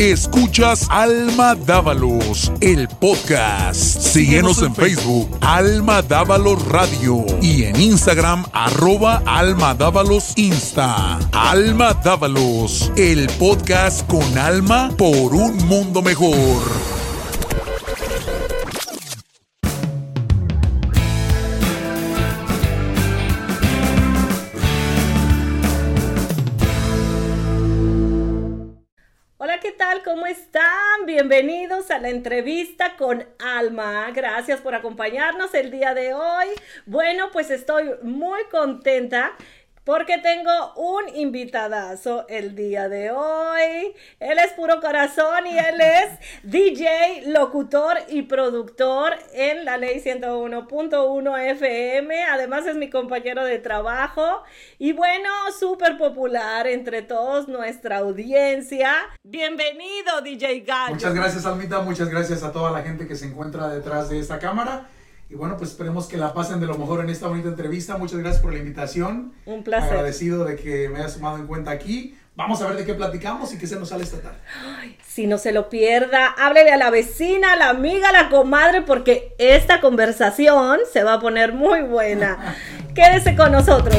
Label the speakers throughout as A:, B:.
A: Escuchas Alma Dávalos, el podcast. Síguenos en Facebook, Alma Dávalos Radio. Y en Instagram, arroba Alma Dávalos Insta. Alma Dávalos, el podcast con alma por un mundo mejor.
B: La entrevista con Alma. Gracias por acompañarnos el día de hoy. Bueno, pues estoy muy contenta porque tengo un invitadazo el día de hoy. Él es puro corazón y él es DJ, locutor y productor en la ley 101.1 FM. Además es mi compañero de trabajo y bueno, súper popular entre todos nuestra audiencia. Bienvenido, DJ Gallo.
C: Muchas gracias, Almita. Muchas gracias a toda la gente que se encuentra detrás de esta cámara. Y bueno, pues esperemos que la pasen de lo mejor en esta bonita entrevista. Muchas gracias por la invitación.
B: Un placer.
C: Agradecido de que me hayas tomado en cuenta aquí. Vamos a ver de qué platicamos y qué se nos sale esta tarde.
B: si no se lo pierda, háblele a la vecina, a la amiga, a la comadre, porque esta conversación se va a poner muy buena. Quédese con nosotros.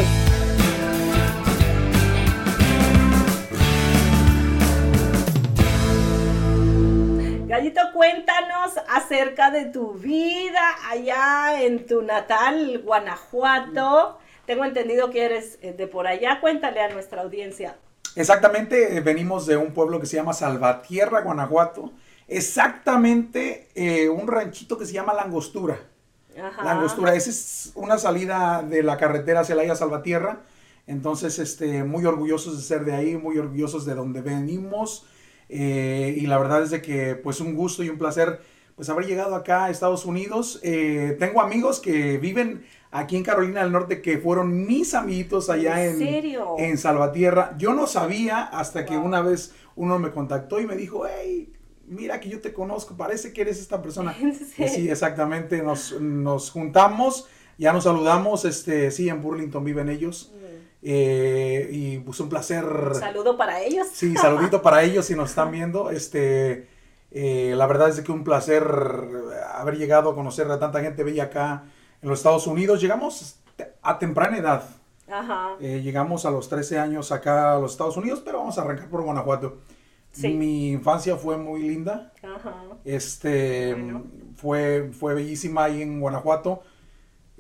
B: Gallito, cuéntanos acerca de tu vida allá en tu natal Guanajuato. Tengo entendido que eres eh, de por allá. Cuéntale a nuestra audiencia.
C: Exactamente, eh, venimos de un pueblo que se llama Salvatierra, Guanajuato. Exactamente eh, un ranchito que se llama Langostura. Ajá. Langostura, esa es una salida de la carretera Celaya Salvatierra. Entonces, este, muy orgullosos de ser de ahí, muy orgullosos de donde venimos. Eh, y la verdad es de que pues un gusto y un placer pues haber llegado acá a Estados Unidos. Eh, tengo amigos que viven aquí en Carolina del Norte que fueron mis amiguitos allá en, en, Salvatierra. Yo no sabía hasta que una vez uno me contactó y me dijo, hey, mira que yo te conozco, parece que eres esta persona. Sí, exactamente, nos, nos, juntamos, ya nos saludamos, este, sí, en Burlington viven ellos. Eh, y pues un placer.
B: Saludo para ellos.
C: Sí, saludito para ellos si nos están viendo. Este, eh, la verdad es que un placer haber llegado a conocer a tanta gente bella acá en los Estados Unidos. Llegamos a temprana edad. Ajá. Eh, llegamos a los 13 años acá a los Estados Unidos, pero vamos a arrancar por Guanajuato. Mi infancia fue muy linda. Ajá. Este, fue, fue bellísima ahí en Guanajuato.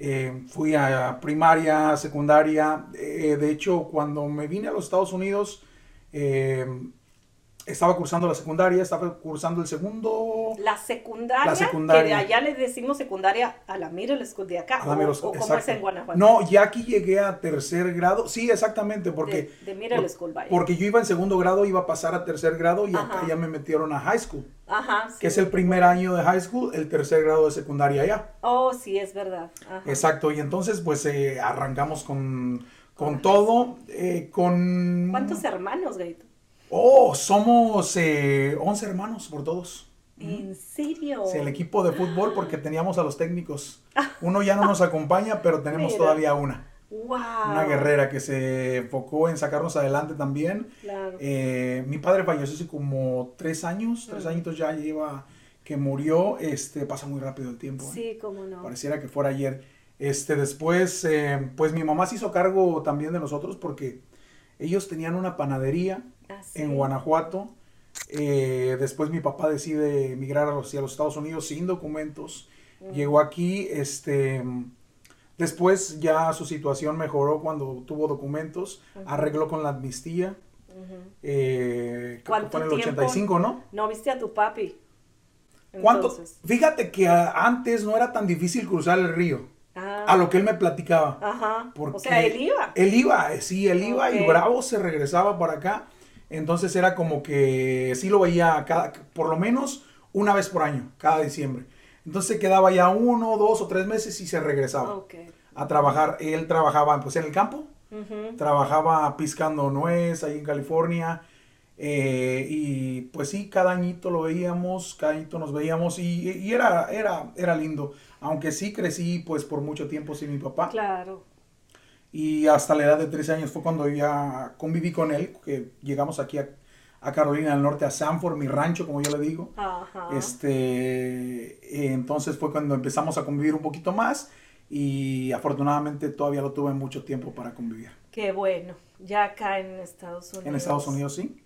C: Eh, fui a primaria, secundaria. Eh, de hecho, cuando me vine a los Estados Unidos, eh, estaba cursando la secundaria, estaba cursando el segundo.
B: La secundaria. La secundaria. Que allá le decimos secundaria a la Middle School de acá. A la o, es en Guanajuato.
C: No, ya aquí llegué a tercer grado. Sí, exactamente, porque.
B: De, de Middle School, vaya.
C: Porque yo iba en segundo grado, iba a pasar a tercer grado y acá ya me metieron a high school. Ajá. Sí, que es el primer año de high school, el tercer grado de secundaria allá.
B: Oh, sí, es verdad.
C: Ajá. Exacto, y entonces pues eh, arrancamos con, con todo. Eh, con...
B: ¿Cuántos hermanos, Gaito?
C: Oh, somos eh, 11 hermanos por todos.
B: ¿En serio?
C: Sí, el equipo de fútbol porque teníamos a los técnicos. Uno ya no nos acompaña, pero tenemos todavía una.
B: Wow.
C: Una guerrera que se enfocó en sacarnos adelante también.
B: Claro.
C: Eh, mi padre falleció hace como tres años, tres añitos ya lleva que murió. Este, pasa muy rápido el tiempo. ¿eh?
B: Sí, cómo no.
C: Pareciera que fuera ayer. Este, después, eh, pues mi mamá se hizo cargo también de nosotros porque ellos tenían una panadería Ah, en Guanajuato. Eh, después mi papá decide emigrar hacia los Estados Unidos sin documentos. Llegó aquí, este, después ya su situación mejoró cuando tuvo documentos, arregló con la amnistía.
B: Eh, ¿Cuánto
C: fue en el 85, ¿no?
B: No viste a tu papi.
C: ¿Cuánto? Fíjate que antes no era tan difícil cruzar el río. Ah. A lo que él me platicaba.
B: Ajá. o sea, él iba.
C: Él iba, eh, sí, él iba y bravo se regresaba por acá. Entonces era como que sí lo veía cada, por lo menos una vez por año, cada diciembre. Entonces quedaba ya uno, dos o tres meses y se regresaba a trabajar. Él trabajaba pues en el campo, trabajaba piscando nuez ahí en California. Eh, y pues sí, cada añito lo veíamos, cada añito nos veíamos y, y, era, era, era lindo. Aunque sí crecí pues por mucho tiempo sin mi papá.
B: Claro
C: y hasta la edad de 13 años fue cuando ya conviví con él, que llegamos aquí a, a Carolina del Norte, a Sanford, mi rancho, como yo le digo.
B: Ajá.
C: Este, entonces fue cuando empezamos a convivir un poquito más y afortunadamente todavía lo tuve mucho tiempo para convivir.
B: Qué bueno, ya acá en Estados Unidos.
C: En Estados Unidos, sí.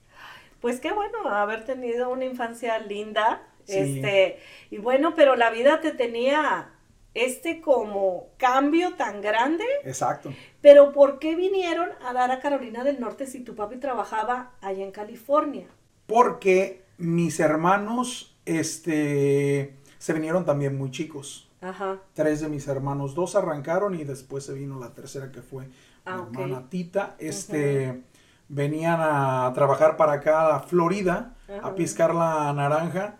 B: Pues qué bueno haber tenido una infancia linda. Este, y bueno, pero la vida te tenía este como cambio tan grande.
C: Exacto.
B: Pero ¿por qué vinieron a dar a Carolina del Norte si tu papi trabajaba allá en California?
C: Porque mis hermanos, este, se vinieron también muy chicos.
B: Ajá.
C: Tres de mis hermanos, dos arrancaron y después se vino la tercera que fue
B: Ah,
C: mi hermana Tita. Este, venían a trabajar para acá a Florida
B: Ajá.
C: a piscar la naranja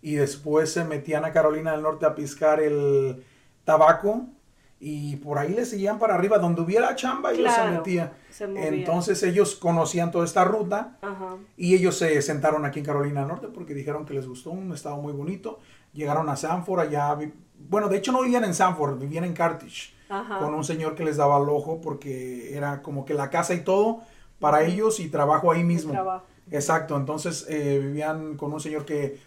C: y después se metían a Carolina del Norte a piscar el tabaco y por ahí le seguían para arriba donde hubiera chamba ellos se metían.
B: se.
C: Entonces ellos conocían toda esta ruta
B: Ajá.
C: y ellos se sentaron aquí en Carolina Norte porque dijeron que les gustó, un estado muy bonito. Llegaron a Sanford, allá, bueno, de hecho no vivían en Sanford, vivían en Carthage,
B: Ajá.
C: con un señor que les daba el ojo porque era como que la casa y todo para ellos y trabajo ahí mismo.
B: trabajo.
C: Exacto, entonces eh, vivían con un señor que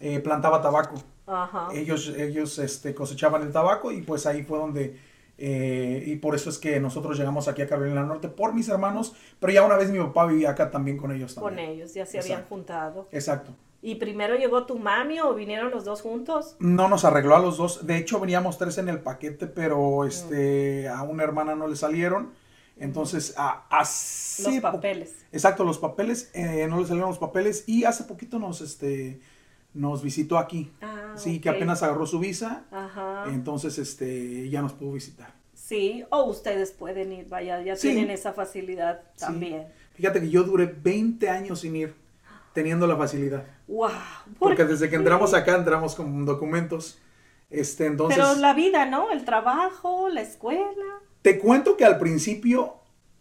C: eh, plantaba tabaco.
B: Ajá.
C: Ellos, ellos este, cosechaban el tabaco y pues ahí fue donde... eh, y por eso es que nosotros llegamos aquí a Carolina del Norte por mis hermanos, pero ya una vez mi papá vivía acá también con ellos
B: Con
C: también.
B: ellos, ya se habían juntado.
C: Exacto.
B: ¿Y primero llegó tu mami o vinieron los dos juntos?
C: No nos arregló a los dos. De hecho, veníamos tres en el paquete, pero este, a una hermana no le salieron. Entonces, a, hace
B: Los papeles.
C: Exacto, los papeles, eh, no le salieron los papeles y hace poquito nos, este, nos visitó aquí.
B: Ah,
C: sí, que apenas agarró su visa,
B: Ajá.
C: entonces, este, ya nos pudo visitar.
B: Sí, o ustedes pueden ir, vaya, ya
C: Sí.
B: tienen esa facilidad
C: Sí.
B: también.
C: Fíjate que yo duré 20 años sin ir, teniendo la facilidad.
B: ¡Wow!
C: Porque desde que entramos acá, entramos con documentos. Este, entonces...
B: Pero la vida, ¿no? El trabajo, la escuela.
C: Te cuento que al principio,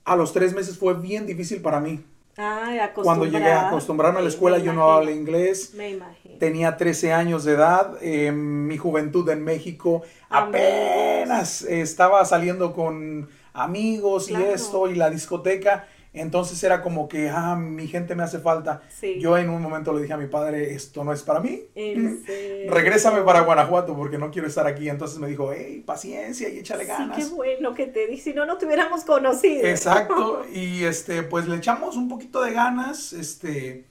C: a los tres meses fue bien difícil para mí.
B: Ay,
C: Cuando llegué a acostumbrarme a la escuela, yo no hablaba inglés.
B: Me imagino.
C: Tenía 13 años de edad. eh, mi juventud en México apenas estaba saliendo con amigos
B: Claro.
C: y esto y la discoteca. Entonces era como que, ah, mi gente me hace falta.
B: Sí.
C: Yo en un momento le dije a mi padre, esto no es para mí. Regrésame para Guanajuato porque no quiero estar aquí. Entonces me dijo, hey, paciencia y échale
B: Sí,
C: ganas.
B: qué bueno que te di, si no, no te hubiéramos conocido.
C: Exacto, y este, pues le echamos un poquito de ganas, este,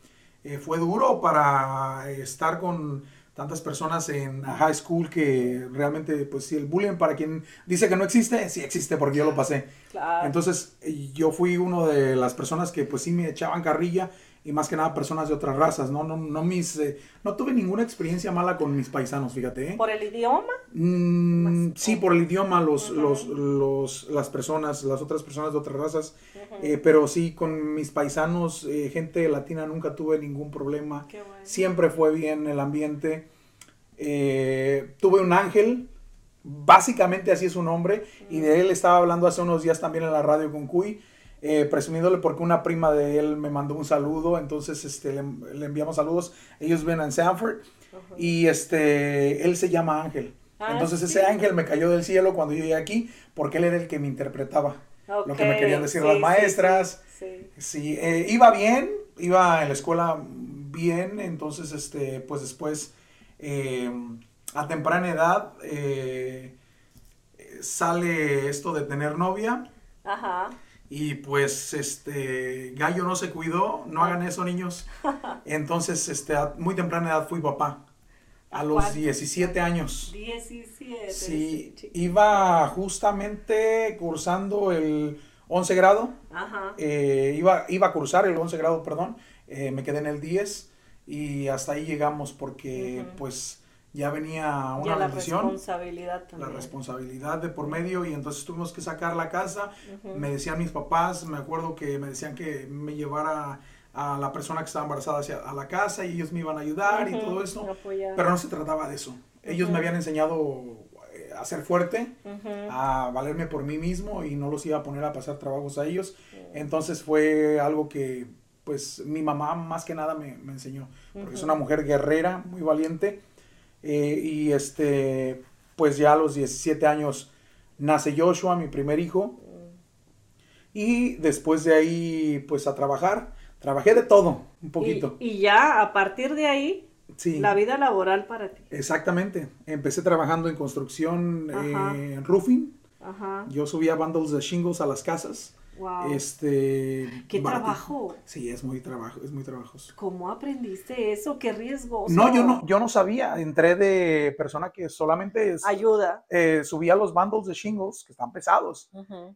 C: eh, fue duro para estar con tantas personas en high school que realmente, pues sí, el bullying para quien dice que no existe, sí existe porque yo lo pasé.
B: Claro.
C: Entonces, yo fui uno de las personas que pues sí me echaban carrilla y más que nada personas de otras razas, no, no, no mis, eh, no tuve ninguna experiencia mala con mis paisanos, fíjate, ¿eh?
B: ¿Por el idioma?
C: Mm, sí, por el idioma, los, los, los, las personas, las otras personas de otras razas, eh, pero sí, con mis paisanos, eh, gente latina, nunca tuve ningún problema.
B: Qué bueno.
C: Siempre fue bien el ambiente. Eh, tuve un ángel, básicamente así es su nombre, y de él estaba hablando hace unos días también en la radio con Cuy, eh, presumiéndole porque una prima de él me mandó un saludo, entonces este, le, le enviamos saludos. Ellos ven en Sanford, y este, él se llama Ángel.
B: Ah,
C: Entonces
B: sí.
C: ese ángel me cayó del cielo cuando yo llegué aquí, porque él era el que me interpretaba. Lo que me querían decir
B: sí,
C: las maestras.
B: sí, sí.
C: Sí, eh, iba bien, iba en la escuela bien, entonces, este, pues después, eh, a temprana edad, eh, sale esto de tener novia
B: Ajá.
C: Y pues, este, Gallo no se cuidó, no hagan eso niños. Entonces, este, a muy temprana edad fui papá, a
B: ¿A
C: los
B: cuántos?
C: 17 años.
B: 17.
C: Sí, iba justamente cursando el 11 grado
B: Ajá.
C: eh, iba, iba a cursar el 11 grado, perdón, eh, me quedé en el 10 y hasta ahí llegamos porque pues ya venía una
B: ya la
C: bendición,
B: responsabilidad
C: la
B: también.
C: responsabilidad de por medio y entonces tuvimos que sacar la casa, me decían mis papás, me acuerdo que me decían que me llevara a la persona que estaba embarazada hacia a la casa y ellos me iban a ayudar y todo eso,
B: apoyar.
C: pero no se trataba de eso. Ellos me habían enseñado eh, a ser fuerte, a valerme por mí mismo y no los iba a poner a pasar trabajos a ellos. Entonces fue algo que pues mi mamá más que nada me, me enseñó, porque es una mujer guerrera, muy valiente. Eh, y este, pues ya a los 17 años nace Joshua, mi primer hijo. Y después de ahí, pues a trabajar. Trabajé de todo, un poquito.
B: Y, ya a partir de ahí, la vida laboral para ti.
C: Exactamente. Empecé trabajando en construcción, eh, en roofing. Ajá. Yo subía bundles de shingles a las casas. Wow. Este.
B: Qué trabajo.
C: Sí, es muy trabajo, es muy trabajoso.
B: ¿Cómo aprendiste eso? Qué riesgoso.
C: No, yo no, yo no sabía. Entré de persona que solamente
B: ayuda.
C: Eh, subía los bundles de shingles que están pesados.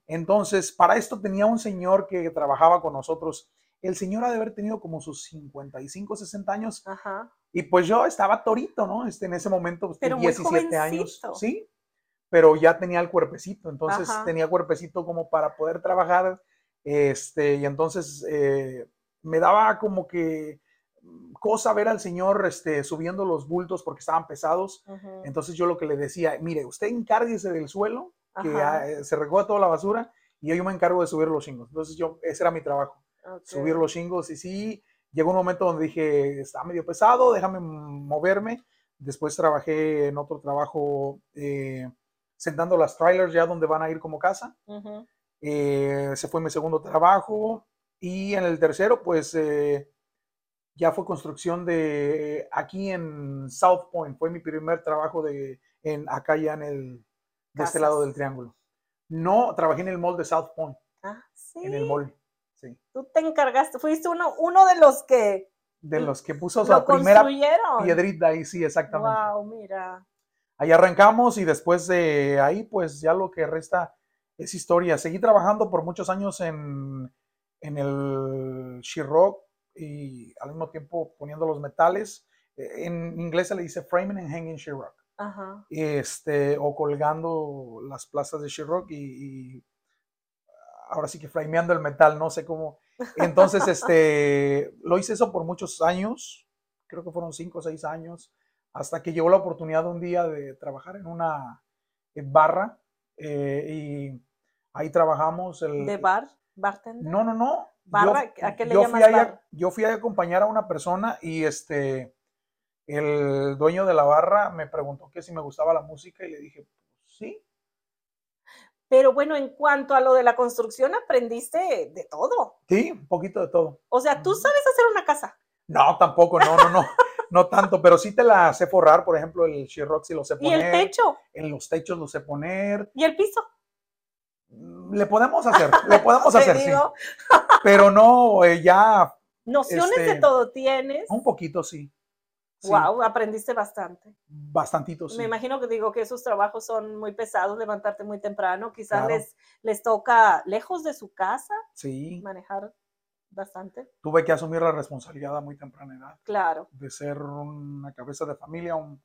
C: Entonces, para esto tenía un señor que trabajaba con nosotros. El señor ha de haber tenido como sus 55, 60 años. Ajá. Y pues yo estaba torito, ¿no? Este, en ese momento, pues, Pero 17 años. Sí, pero ya tenía el cuerpecito, entonces tenía cuerpecito como para poder trabajar, este, y entonces eh, me daba como que cosa ver al señor este, subiendo los bultos porque estaban pesados, entonces yo lo que le decía, mire, usted encárguese del suelo, que eh, se recoja toda la basura, y yo me encargo de subir los chingos, entonces yo, ese era mi trabajo, subir los chingos, y sí, llegó un momento donde dije, está medio pesado, déjame moverme, después trabajé en otro trabajo, eh, sentando las trailers ya donde van a ir como casa. Eh, ese fue mi segundo trabajo. Y en el tercero, pues eh, ya fue construcción de aquí en South Point. Fue mi primer trabajo de en acá ya en el de este lado del triángulo. No, trabajé en el mall de South Point.
B: Ah, sí.
C: En el mall. Sí.
B: Tú te encargaste, fuiste uno, uno de los que
C: de los que puso la primera piedrita ahí, sí, exactamente.
B: Wow, mira.
C: Ahí arrancamos y después de ahí, pues ya lo que resta es historia. Seguí trabajando por muchos años en, en el Shirok y al mismo tiempo poniendo los metales. E, en inglés se le dice framing and hanging Shirok. Ajá. Este, o colgando las plazas de Shirok y, y, ahora sí que frameando el metal, no sé cómo. Entonces, este, lo hice eso por muchos años, creo que fueron cinco o seis años hasta que llegó la oportunidad un día de trabajar en una barra eh, y ahí trabajamos. El,
B: ¿De bar? ¿Bartender?
C: No, no, no.
B: ¿Barra? ¿A qué le
C: yo
B: llamas
C: fui bar? yo fui a acompañar a una persona y este, el dueño de la barra me preguntó que si me gustaba la música y le dije, pues, sí.
B: Pero bueno, en cuanto a lo de la construcción, aprendiste de todo.
C: Sí, un poquito de todo.
B: O sea, ¿tú sabes hacer una casa?
C: No, tampoco, no, no, no. no tanto, pero sí te la sé forrar, por ejemplo, el sí lo sé poner.
B: ¿Y el techo?
C: En los techos lo sé poner.
B: ¿Y el piso?
C: Mm, le podemos hacer, le podemos hacer, sí. Pero no, eh, ya.
B: Nociones de este, todo tienes.
C: Un poquito, sí.
B: Wow, aprendiste bastante.
C: Bastantito, sí.
B: Me imagino que digo que esos trabajos son muy pesados, levantarte muy temprano, quizás les, les toca lejos de su casa.
C: Sí.
B: Manejar bastante.
C: Tuve que asumir la responsabilidad a muy temprana edad.
B: Claro.
C: De ser una cabeza de familia, un,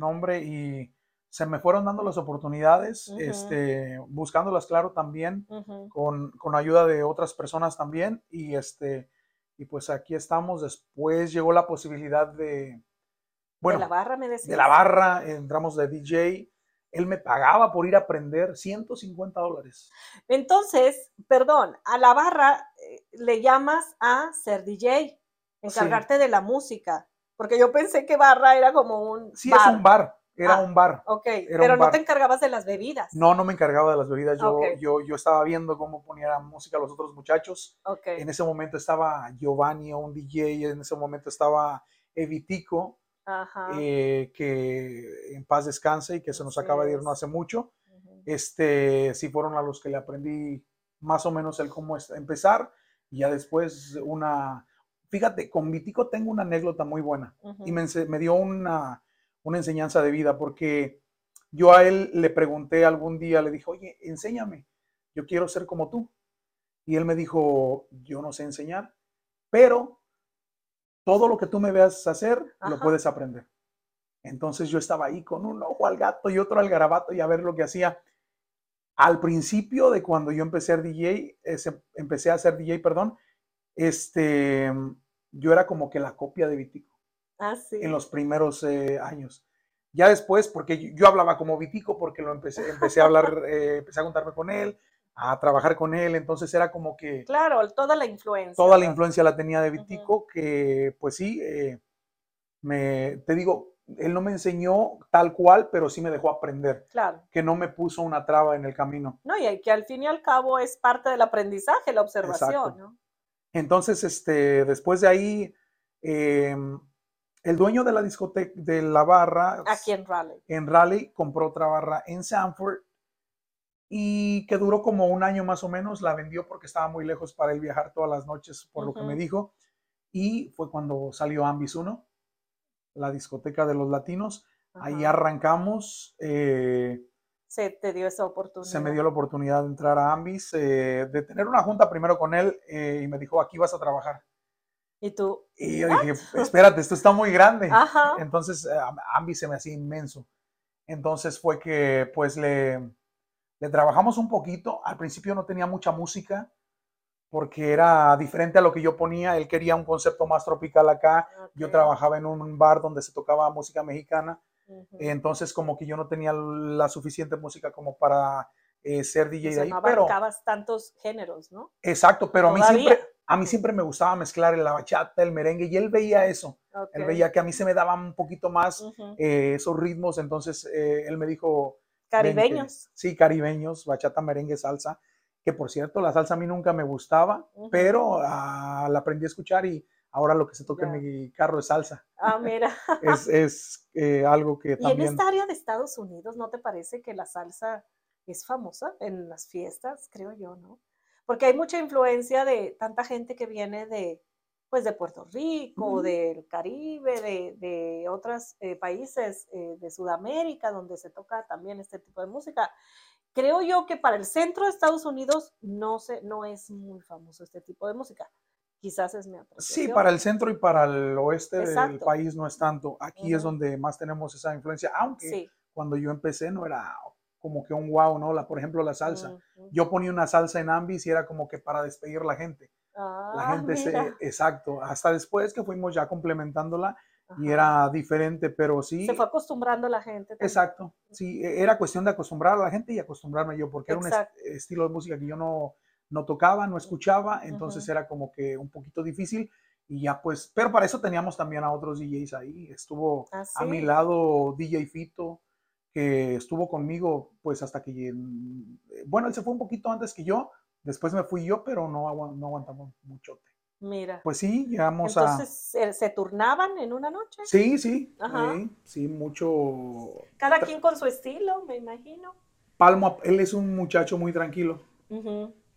C: hombre, y se me fueron dando las oportunidades, este, buscándolas, claro, también, con, con, ayuda de otras personas también, y este, y pues aquí estamos. Después llegó la posibilidad de,
B: bueno, de la barra, me decías.
C: De la barra, entramos de DJ, él me pagaba por ir a aprender 150 dólares.
B: Entonces, perdón, a la barra eh, le llamas a ser DJ, encargarte de la música, porque yo pensé que barra era como un...
C: Sí, es un bar, era ah, un bar.
B: Ok, pero no te encargabas de las bebidas.
C: No, no me encargaba de las bebidas, yo, yo, yo estaba viendo cómo ponía música los otros muchachos.
B: Okay.
C: En ese momento estaba Giovanni, un DJ, en ese momento estaba Evitico, eh, que en paz descanse y que se nos acaba de ir no hace mucho. Este, sí fueron a los que le aprendí más o menos el cómo empezar y ya después una, fíjate, con Vitico tengo una anécdota muy buena y me, me, dio una, una enseñanza de vida porque yo a él le pregunté algún día, le dije, oye, enséñame, yo quiero ser como tú. Y él me dijo, yo no sé enseñar, pero todo lo que tú me veas hacer, lo puedes aprender. Entonces yo estaba ahí con un ojo al gato y otro al garabato y a ver lo que hacía. Al principio de cuando yo empecé a ser DJ, empecé a hacer DJ, perdón, este, yo era como que la copia de Vitico.
B: Ah, sí.
C: En los primeros eh, años. Ya después, porque yo, hablaba como Vitico, porque lo empecé, empecé a hablar, eh, empecé a contarme con él, a trabajar con él, entonces era como que...
B: Claro, toda la influencia.
C: Toda la influencia la tenía de Vitico, que pues sí, eh, me, te digo, él no me enseñó tal cual, pero sí me dejó aprender.
B: Claro.
C: Que no me puso una traba en el camino.
B: No, y que al fin y al cabo es parte del aprendizaje, la observación, ¿no?
C: Entonces, este, después de ahí, em, el dueño de la discoteca, de la barra.
B: Aquí en Raleigh.
C: En Raleigh compró otra barra en Sanford y que duró como un año más o menos. La vendió porque estaba muy lejos para él viajar todas las noches, por lo que me dijo. Y fue cuando salió Ambis 1, la discoteca de los latinos. Ahí arrancamos. Eh,
B: se te dio esa oportunidad.
C: Se me dio la oportunidad de entrar a Ambis, eh, de tener una junta primero con él eh, y me dijo, aquí vas a trabajar.
B: ¿Y tú?
C: Y yo dije, espérate, esto está muy grande. Entonces, Ambis se me hacía inmenso. Entonces fue que pues le, le trabajamos un poquito. Al principio no tenía mucha música porque era diferente a lo que yo ponía. Él quería un concepto más tropical acá. Yo trabajaba en un bar donde se tocaba música mexicana. Entonces, como que yo no tenía la suficiente música como para eh, ser DJ de ahí.
B: No abarcabas tantos géneros, ¿no?
C: Exacto, pero a mí, siempre, a mí siempre me gustaba mezclar la bachata, el merengue, y él veía eso. Él veía que a mí se me daban un poquito más eh, esos ritmos. Entonces, eh, él me dijo.
B: Caribeños.
C: sí, caribeños, bachata, merengue, salsa que por cierto la salsa a mí nunca me gustaba, pero ah, la aprendí a escuchar y ahora lo que se toca en mi carro es salsa.
B: Ah, mira.
C: es, eh, algo que también...
B: ¿Y en esta área de Estados Unidos no te parece que la salsa es famosa en las fiestas? Creo yo, ¿no? Porque hay mucha influencia de tanta gente que viene de, pues, de Puerto Rico, del Caribe, de, de otros eh, países eh, de Sudamérica, donde se toca también este tipo de música creo yo que para el centro de Estados Unidos no, se, no es muy famoso este tipo de música. Quizás es mi apreciación.
C: Sí, para el centro y para el oeste del país no es tanto. Aquí es donde más tenemos esa influencia, aunque cuando yo empecé no era como que un wow, ¿no? La, por ejemplo, la salsa. Yo ponía una salsa en Ambis y era como que para despedir la gente. La ah, gente se, exacto, hasta después que fuimos ya complementándola, y era diferente, pero sí.
B: Se fue acostumbrando la gente.
C: Exacto, sí, e, era cuestión de acostumbrar a la gente y acostumbrarme yo, porque era un estilo de música que yo no, no tocaba, no escuchaba, entonces era como que un poquito difícil y ya pues, pero para eso teníamos también a otros DJs ahí, estuvo ¿Ah, a mi lado DJ Fito, que estuvo conmigo pues hasta que, bueno, él se fue un poquito antes que yo, después me fui yo, pero no, no aguantamos mucho.
B: Mira.
C: Pues sí, llegamos a.
B: Entonces, ¿se, turnaban en una noche?
C: Sí, sí. Sí, mucho.
B: Cada quien con su estilo, me imagino.
C: Palmo, él es un muchacho muy tranquilo.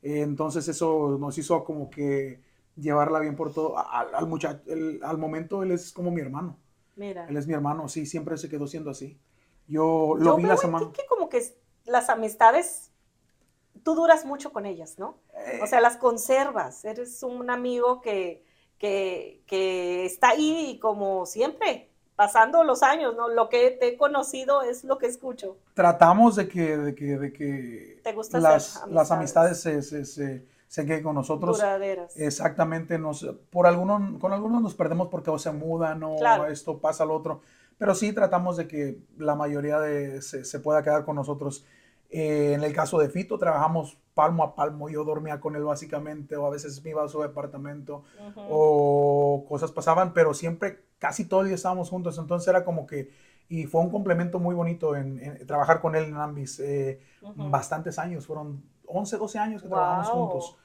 C: entonces, eso nos hizo como que llevarla bien por todo. Al, muchacho, al momento, él es como mi hermano. Mira. Él es mi hermano, sí, siempre se quedó siendo así. Yo lo vi la semana.
B: Que como que las amistades tú duras mucho con ellas, ¿no? O sea, las conservas, eres un amigo que, que, está ahí como siempre, pasando los años, ¿no? Lo que te he conocido es lo que escucho.
C: Tratamos de que, de que, de que las, amistades. las, amistades. se, se, se, queden con nosotros.
B: Duraderas.
C: Exactamente, nos, por algunos, con algunos nos perdemos porque o se mudan o esto pasa lo otro, pero sí tratamos de que la mayoría de, se, se pueda quedar con nosotros. Eh, en el caso de Fito, trabajamos palmo a palmo. Yo dormía con él básicamente, o a veces me iba a su departamento, o cosas pasaban, pero siempre, casi todo el día estábamos juntos. Entonces era como que, y fue un complemento muy bonito en, trabajar con él en Ambis. Eh, bastantes años, fueron 11, 12 años que trabajamos juntos.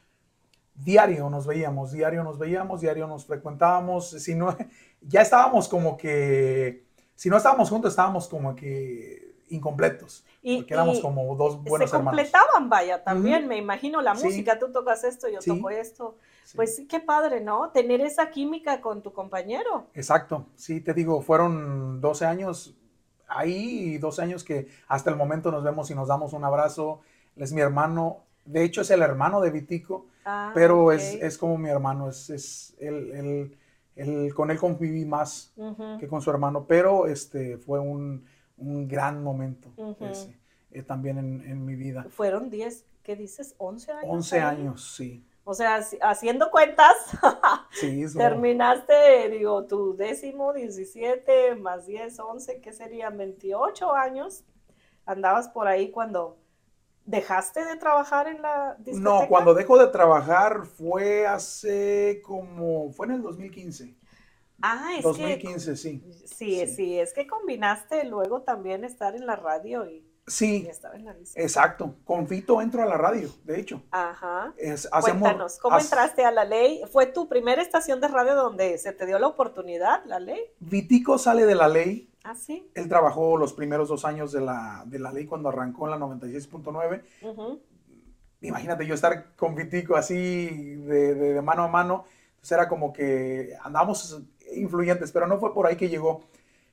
C: Diario nos veíamos, diario nos veíamos, diario nos frecuentábamos. Si no, ya estábamos como que, si no estábamos juntos, estábamos como que incompletos. Y, porque éramos como dos buenos
B: se completaban, vaya, también, me imagino, la música, tú tocas esto, yo toco esto. Pues sí, qué padre, ¿no? Tener esa química con tu compañero.
C: Exacto, sí, te digo, fueron 12 años ahí y 12 años que hasta el momento nos vemos y nos damos un abrazo. Él es mi hermano, de hecho es el hermano de Vitico, ah, pero es, es, como mi hermano, es, es él, con él conviví más que con su hermano, pero este fue un un gran momento eh, también en, mi vida.
B: Fueron 10, ¿qué dices? 11 años.
C: 11 años, sí.
B: O sea, haciendo cuentas, terminaste, digo, tu décimo, 17, más 10, 11, ¿qué serían? 28 años. Andabas por ahí cuando dejaste de trabajar en la discoteca.
C: No, cuando dejo de trabajar fue hace como, fue en el 2015.
B: Ah, es
C: 2015,
B: sí. sí. Sí, sí, es que combinaste luego también estar en la radio y...
C: Sí.
B: estaba en la.
C: Exacto. Con Fito entro a la radio, de hecho.
B: Ajá.
C: Es- hacemos-
B: Cuéntanos, ¿cómo
C: hace-
B: entraste a la ley? ¿Fue tu primera estación de radio donde se te dio la oportunidad, la ley?
C: Vitico sale de la ley.
B: Ah, sí.
C: Él trabajó los primeros dos años de la, de la ley cuando arrancó en la 96.9.
B: Ujú.
C: Imagínate yo estar con Vitico así de, de- de mano a mano. Entonces era como que andamos influyentes, pero no fue por ahí que llegó.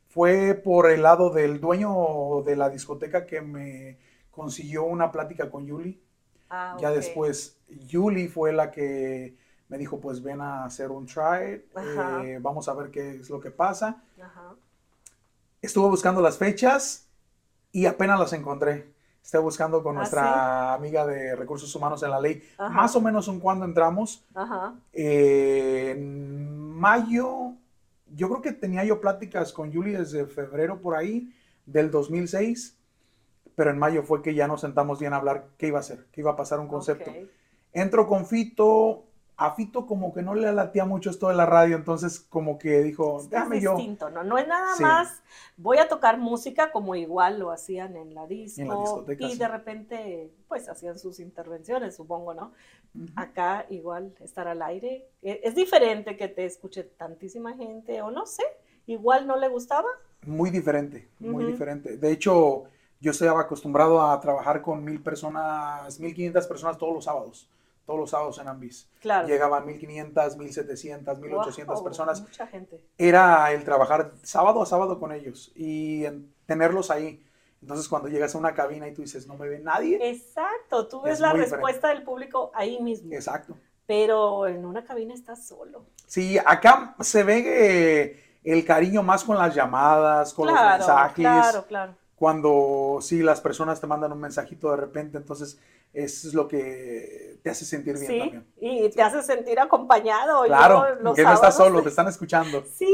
C: Fue por el lado del dueño de la discoteca que me consiguió una plática con Yuli.
B: Ah,
C: Ya después, Yuli fue la que me dijo, pues ven a hacer un try, eh, vamos a ver qué es lo que pasa.
B: Ajá.
C: Estuve buscando las fechas y apenas las encontré. Estoy buscando con
B: ¿Ah,
C: nuestra amiga de recursos humanos en la ley,
B: Ajá.
C: más o menos en cuando entramos.
B: Ajá.
C: Eh, en mayo, yo creo que tenía yo pláticas con Yuli desde febrero por ahí del 2006, pero en mayo fue que ya nos sentamos bien a hablar qué iba a hacer, qué iba a pasar un concepto.
B: Ok.
C: Entro con Fito, a Fito como que no le latía mucho esto de la radio, entonces como que dijo,
B: Es
C: déjame yo.
B: distinto, ¿no? No es nada
C: Sí.
B: más, voy a tocar música como igual lo hacían en la disco
C: En la discoteca,
B: y
C: sí.
B: de repente pues hacían sus intervenciones, supongo, ¿no? Acá igual estar al aire, e- es diferente que te escuche tantísima gente o no sé, igual no le gustaba.
C: Muy diferente, muy diferente. De hecho, yo estaba acostumbrado a trabajar con mil personas, mil quinientas personas todos los sábados, todos los sábados en Ambis.
B: Claro.
C: Llegaban mil quinientas, mil setecientas, mil ochocientas
B: Wow,
C: personas.
B: Mucha gente.
C: Era el trabajar sábado a sábado con ellos y en- tenerlos ahí. Entonces, cuando llegas a una cabina y tú dices, no me ve nadie,
B: Exacto, tú ves
C: Es
B: la respuesta del público ahí mismo,
C: exacto.
B: pero en una cabina estás solo.
C: Sí, acá se ve eh, el cariño más con las llamadas, con los mensajes.
B: claro, claro.
C: Cuando sí, las personas te mandan un mensajito de repente, entonces eso es lo que te hace sentir bien
B: Sí,
C: también.
B: y te hace sentir acompañado. Yo
C: Claro,
B: los
C: que no estás solo, te están escuchando.
B: Sí,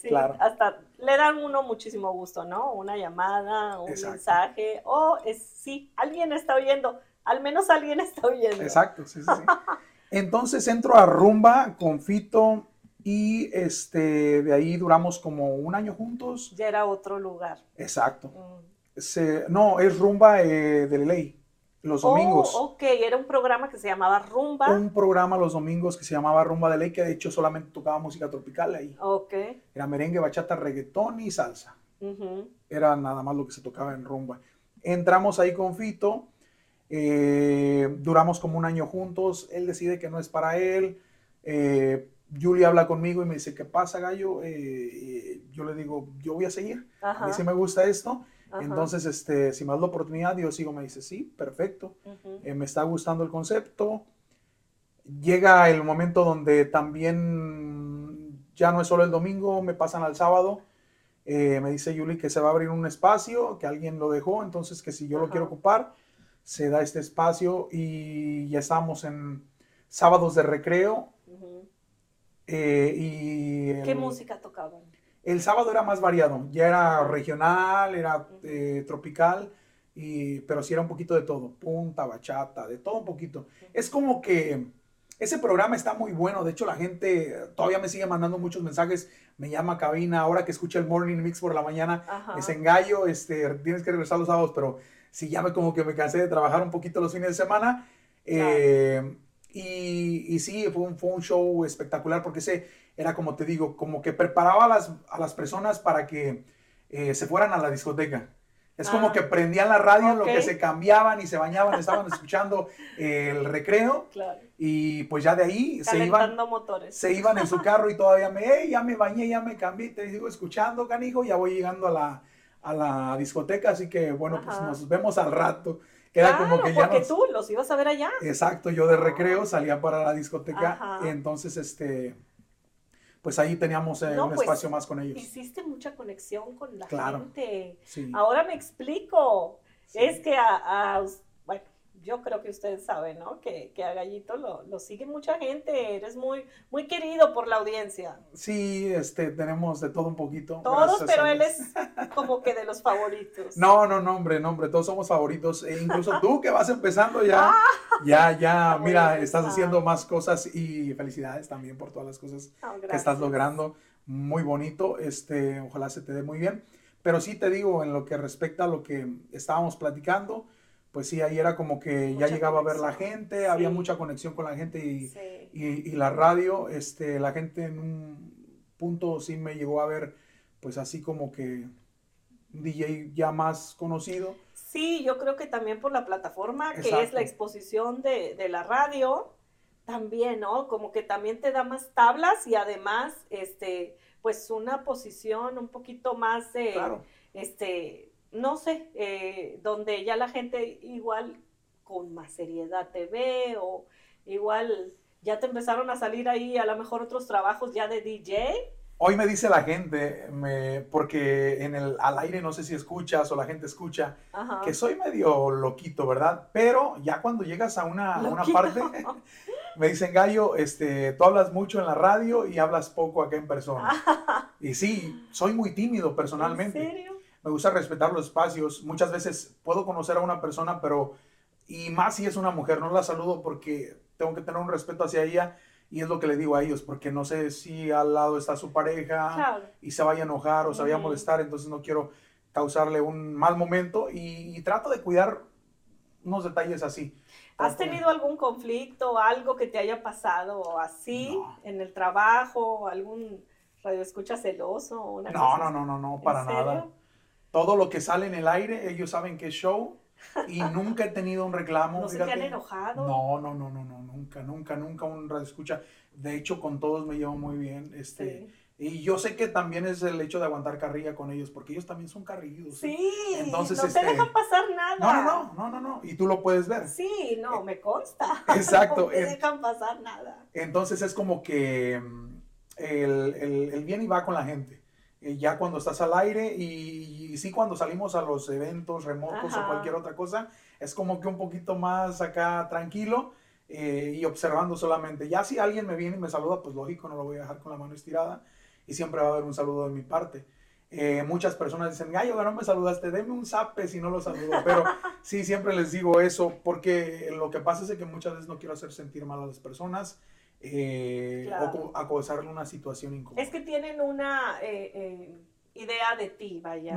B: sí,
C: Claro.
B: hasta le dan uno muchísimo gusto, ¿no? Una llamada, un
C: Exacto.
B: mensaje, o es, sí, alguien está oyendo, al menos alguien está oyendo.
C: Exacto, sí, sí, sí. Entonces entro a Rumba con Fito y este, de ahí duramos como un año juntos.
B: Ya era otro lugar.
C: Exacto.
B: Mm.
C: Se- no, es Rumba eh, de ley, los domingos.
B: Oh, ok, era un programa que se llamaba Rumba.
C: Un programa los domingos que se llamaba Rumba de ley, que de hecho solamente tocaba música tropical ahí.
B: Ok.
C: Era merengue, bachata, reggaetón y salsa. Era nada más lo que se tocaba en Rumba. Entramos ahí con Fito, eh, duramos como un año juntos, él decide que no es para él, eh, Julie habla conmigo y me dice, ¿qué pasa, gallo? Eh, yo le digo, yo voy a seguir, a
B: Ajá.
C: mí sí me gusta esto,
B: ajá,
C: entonces, este, si me das la oportunidad, yo sigo, me dice, sí, perfecto, eh, me está gustando el concepto. Llega el momento donde también ya no es solo el domingo, me pasan al sábado. Eh, me dice Yuli que se va a abrir un espacio, que alguien lo dejó, entonces que si yo lo quiero ocupar, se da este espacio y ya estamos en sábados de recreo. Eh, y
B: ¿Qué
C: el-
B: música tocaban?
C: El sábado era más variado, ya era regional, era eh, tropical, y, pero sí era un poquito de todo, punta, bachata, de todo un poquito. Es como que ese programa está muy bueno, de hecho la gente todavía me sigue mandando muchos mensajes, me llama a cabina, ahora que escucha el Morning Mix por la mañana,
B: Ajá.
C: me dicen, gallo, este, tienes que regresar los sábados, pero sí ya me como que me cansé de trabajar un poquito los fines de semana. eh, y, y sí, fue un, fue un show espectacular porque ese era como te digo, como que preparaba a las, a las personas para que eh, se fueran a la discoteca. Es como
B: Ah.
C: que prendían la radio lo que se cambiaban y se bañaban, estaban escuchando eh, el recreo
B: Claro.
C: y pues ya de ahí se iban,
B: motores.
C: se iban en su carro y todavía me, "Ey, ya me bañé, ya me cambié, te digo, escuchando, canijo, ya voy llegando a la, a la discoteca, así que bueno, pues nos vemos al rato. Era
B: Claro,
C: como que ya
B: porque
C: nos...
B: tú los ibas a ver allá.
C: Exacto, yo de recreo salía para la discoteca,
B: Ajá.
C: entonces este, pues ahí teníamos eh,
B: No,
C: un
B: pues,
C: espacio más con ellos.
B: Hiciste mucha conexión con la
C: Claro.
B: gente.
C: Sí.
B: Ahora me explico.
C: Sí.
B: Es que a, a yo creo que ustedes saben, ¿no? Que, que a Gallito lo, lo sigue mucha gente. Eres muy, muy querido por la audiencia.
C: Sí, este, tenemos de todo un poquito.
B: Todos, pero él es como que de los favoritos.
C: No, no, no, hombre, no, hombre, todos somos favoritos. E incluso tú que vas empezando ya, ya, ya,
B: Voy
C: mira, estás haciendo más cosas y felicidades también por todas las cosas que estás logrando. Muy bonito, este, ojalá se te dé muy bien. Pero sí te digo, en lo que respecta a lo que estábamos platicando, pues sí, ahí era como que ya llegaba a ver la gente, había mucha conexión con la gente y, y, la radio, este, la gente en un punto sí me llegó a ver, pues así como que un DJ ya más conocido.
B: Sí, yo creo que también por la plataforma, que es la exposición de, de la radio, también, ¿no? Como que también te da más tablas y además, este, pues una posición un poquito más, de, este, no sé, eh, donde ya la gente igual con más seriedad te ve o igual ya te empezaron a salir ahí a lo mejor otros trabajos ya de DJ.
C: Hoy me dice la gente, me, porque en el, al aire no sé si escuchas o la gente escucha, que soy medio loquito, ¿verdad? Pero ya cuando llegas a una, una parte, me dicen, Gallo, este, tú hablas mucho en la radio y hablas poco acá en persona. y sí, soy muy tímido personalmente. ¿En serio? Me gusta respetar los espacios. Muchas veces puedo conocer a una persona, pero, y más si es una mujer, no la saludo porque tengo que tener un respeto hacia ella. Y es lo que le digo a ellos, porque no sé si al lado está su pareja y se vaya a enojar o se vaya a molestar, entonces no quiero causarle un mal momento y trato de cuidar unos detalles así.
B: ¿Has tenido algún conflicto, algo que te haya pasado así en el trabajo, algún radioescucha celoso? Una
C: no, no, no, no, no, para nada. Todo lo que sale en el aire, ellos saben que es show y nunca he tenido un reclamo.
B: ¿No se te han enojado?
C: No, no, no, no, no, nunca, nunca, nunca un radioescucha. De hecho, con todos me llevo muy bien. Este, y yo sé que también es el hecho de aguantar carrilla con ellos, porque ellos también son carrillos.
B: ¿eh? Sí, Entonces, no te este, dejan pasar nada.
C: No, no, no, no, no, y tú lo puedes ver.
B: Sí, no, me consta.
C: Exacto.
B: no te dejan pasar nada.
C: Entonces es como que mm, el, el, el bien y va con la gente. Eh, ya cuando estás al aire y, sí cuando salimos a los eventos remotos o cualquier otra cosa, es como que un poquito más acá tranquilo. Eh, y observando solamente. Ya si alguien me viene y me saluda, pues lógico, no lo voy a dejar con la mano estirada y siempre va a haber un saludo de mi parte. Eh, muchas personas dicen, Gallo, no me saludaste, deme un zape si no lo saludo. Pero sí, siempre les digo eso, porque lo que pasa es que muchas veces no quiero hacer sentir mal a las personas eh, o acosarle una situación incómoda.
B: Es que tienen una eh, idea de ti, vaya,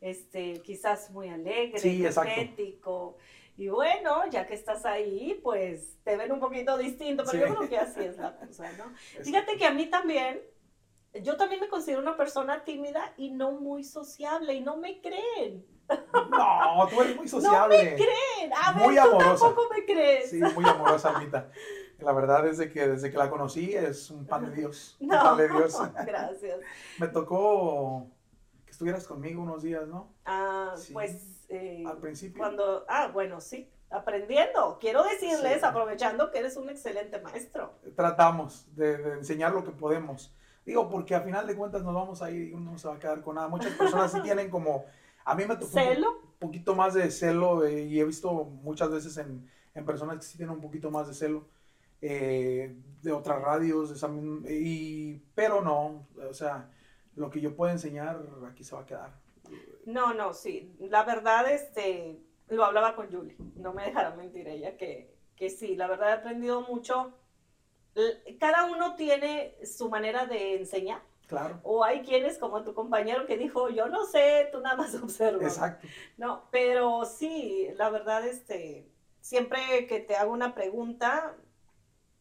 B: este, quizás muy alegre, sí, energético. Y bueno, ya que estás ahí, pues te ven un poquito distinto, pero yo creo que así es la cosa, ¿no? Fíjate que a mí también yo también me considero una persona tímida y no muy sociable y no me creen.
C: No, tú eres muy sociable.
B: No me creen. A ver, muy tú tampoco me crees.
C: Sí, muy amorosa, Almita. La verdad es que desde que la conocí es un pan de Dios. No, un pan de Dios.
B: Gracias.
C: me tocó estuvieras conmigo unos días, ¿no?
B: Ah, pues.
C: Eh, Al principio.
B: Cuando. Ah, bueno, sí. Aprendiendo. Quiero decirles, aprovechando que eres un excelente maestro.
C: Tratamos de, de enseñar lo que podemos. Digo, porque a final de cuentas nos vamos a ir y uno no se va a quedar con nada. Muchas personas sí tienen como, a mí me tocó
B: ¿Celo?
C: un poquito más de celo eh, y he visto muchas veces en, en, personas que sí tienen un poquito más de celo eh, de otras radios, esa, y, pero no, o sea, lo que yo puedo enseñar aquí se va a quedar.
B: No, no, sí, la verdad, este, lo hablaba con Julie, no me dejará mentir ella, que, que sí, la verdad he aprendido mucho cada uno tiene su manera de enseñar.
C: Claro.
B: O hay quienes, como tu compañero, que dijo, yo no sé, tú nada más observas.
C: Exacto.
B: No, pero sí, la verdad, este, siempre que te hago una pregunta,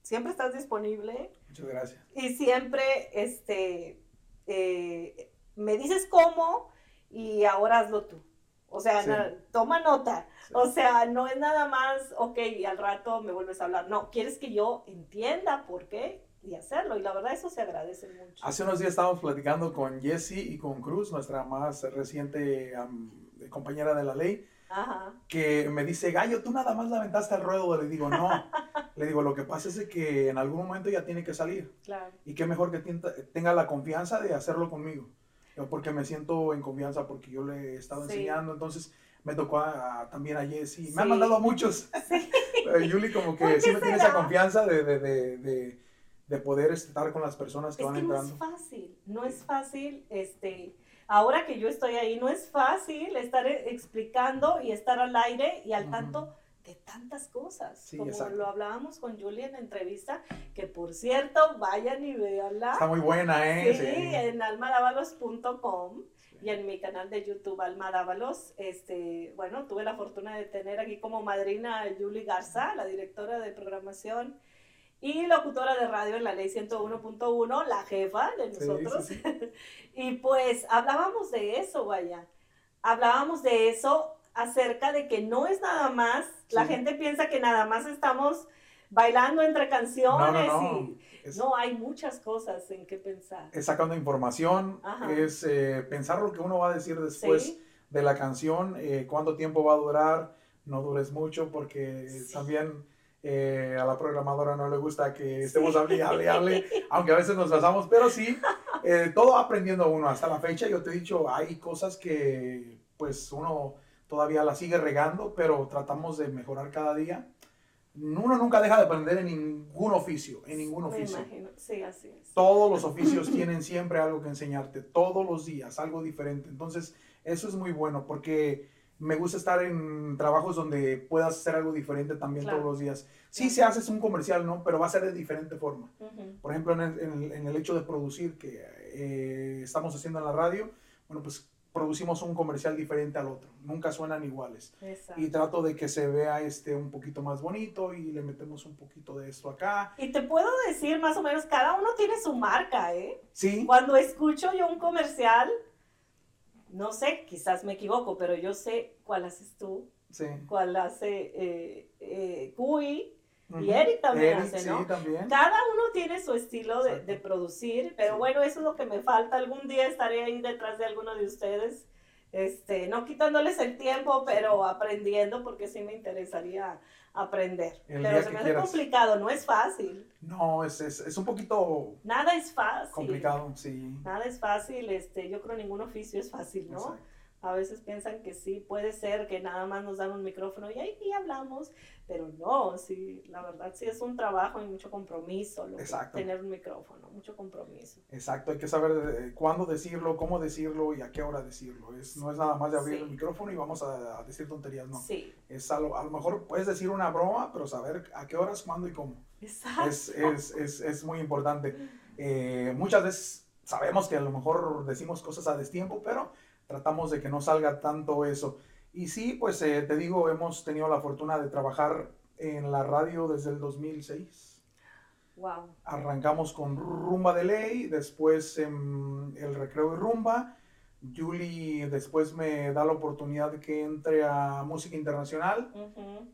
B: siempre estás disponible.
C: Muchas gracias.
B: Y siempre, este, eh, me dices cómo y ahora hazlo tú. O sea, toma nota. O sea, no es nada más, ok, y al rato me vuelves a hablar. No, quieres que yo entienda por qué y hacerlo. Y la verdad, eso se agradece mucho.
C: Hace unos días estábamos platicando con Jessie y con Cruz, nuestra más reciente compañera de la ley.
B: Ajá.
C: que me dice, Gallo, tú nada más la aventaste al ruedo. Le digo, no. Le digo, lo que pasa es que en algún momento ya tiene que salir.
B: Claro.
C: Y qué mejor que tenga la confianza de hacerlo conmigo porque me siento en confianza porque yo le he estado enseñando, entonces me tocó también a Jessy, me han mandado a muchos, sí. Yuli como que sí me tiene esa confianza de, de, de, de, poder estar con las personas que van entrando.
B: No es fácil, no es fácil, este, ahora que yo estoy ahí, no es fácil estar explicando y estar al aire y al tanto de tantas cosas, como lo hablábamos con Julia en la entrevista, que por cierto, vayan y veanla.
C: Está muy buena, ¿eh?
B: Sí, en almadavalos.com y en mi canal de YouTube Almadávalos. Este, bueno, tuve la fortuna de tener aquí como madrina a Julie Garza, la directora de programación y locutora de radio en la ley 101.1, la jefa de nosotros. y pues hablábamos de eso, vaya. Hablábamos de eso acerca de que no es nada más, la gente piensa que nada más estamos bailando entre canciones y no, hay muchas cosas en qué pensar.
C: Es sacando información, es eh, pensar lo que uno va a decir después de la canción, eh, cuánto tiempo va a durar, no dures mucho porque también eh, a la programadora no le gusta que estemos hablando, hable, aunque a veces nos pasamos, pero sí, todo aprendiendo uno hasta la fecha, yo te he dicho, hay cosas que pues uno todavía la sigue regando, pero tratamos de mejorar cada día. Uno nunca deja de aprender en ningún oficio, en ningún oficio.
B: Me imagino, sí, así es.
C: Todos los oficios tienen siempre algo que enseñarte, todos los días, algo diferente. Entonces, eso es muy bueno porque me gusta estar en trabajos donde puedas hacer algo diferente también todos los días. Sí, se haces un comercial, ¿no? Pero va a ser de diferente forma. Por ejemplo, en el, en, el, hecho de producir que eh, estamos haciendo en la radio, bueno, pues producimos un comercial diferente al otro, nunca suenan iguales. Y trato de que se vea este un poquito más bonito y le metemos un poquito de esto acá.
B: Y te puedo decir más o menos, cada uno tiene su marca, ¿eh?
C: Sí.
B: Cuando escucho yo un comercial, no sé, quizás me equivoco, pero yo sé cuál haces tú,
C: sí.
B: cuál hace eh, eh Cui, y Eric también hace, ¿no?
C: Sí, también.
B: Cada uno tiene su estilo de, de producir, pero bueno, eso es lo que me falta. Algún día estaré ahí detrás de alguno de ustedes, este, no quitándoles el tiempo, pero aprendiendo, porque sí me interesaría aprender. pero se me hace complicado, no es fácil.
C: No, es, es, es, un poquito...
B: Nada es fácil.
C: Complicado, sí.
B: Nada es fácil, este, yo creo ningún oficio es fácil, ¿no? A veces piensan que sí, puede ser que nada más nos dan un micrófono y ahí hablamos, pero no, sí, la verdad sí es un trabajo y mucho compromiso tener un micrófono, mucho compromiso.
C: Exacto, hay que saber cuándo decirlo, cómo decirlo y a qué hora decirlo. Es, no es nada más de abrir el micrófono y vamos a, decir tonterías, no.
B: Sí.
C: Es a lo, a lo mejor puedes decir una broma, pero saber a qué horas, cuándo y cómo.
B: Exacto.
C: Es, es, es, es muy importante. Eh, muchas veces sabemos que a lo mejor decimos cosas a destiempo, pero tratamos de que no salga tanto eso. Y sí, pues eh, te digo, hemos tenido la fortuna de trabajar en la radio desde el 2006.
B: Wow.
C: Arrancamos con Rumba de Ley, después en El Recreo y Rumba. Julie después me da la oportunidad de que entre a Música Internacional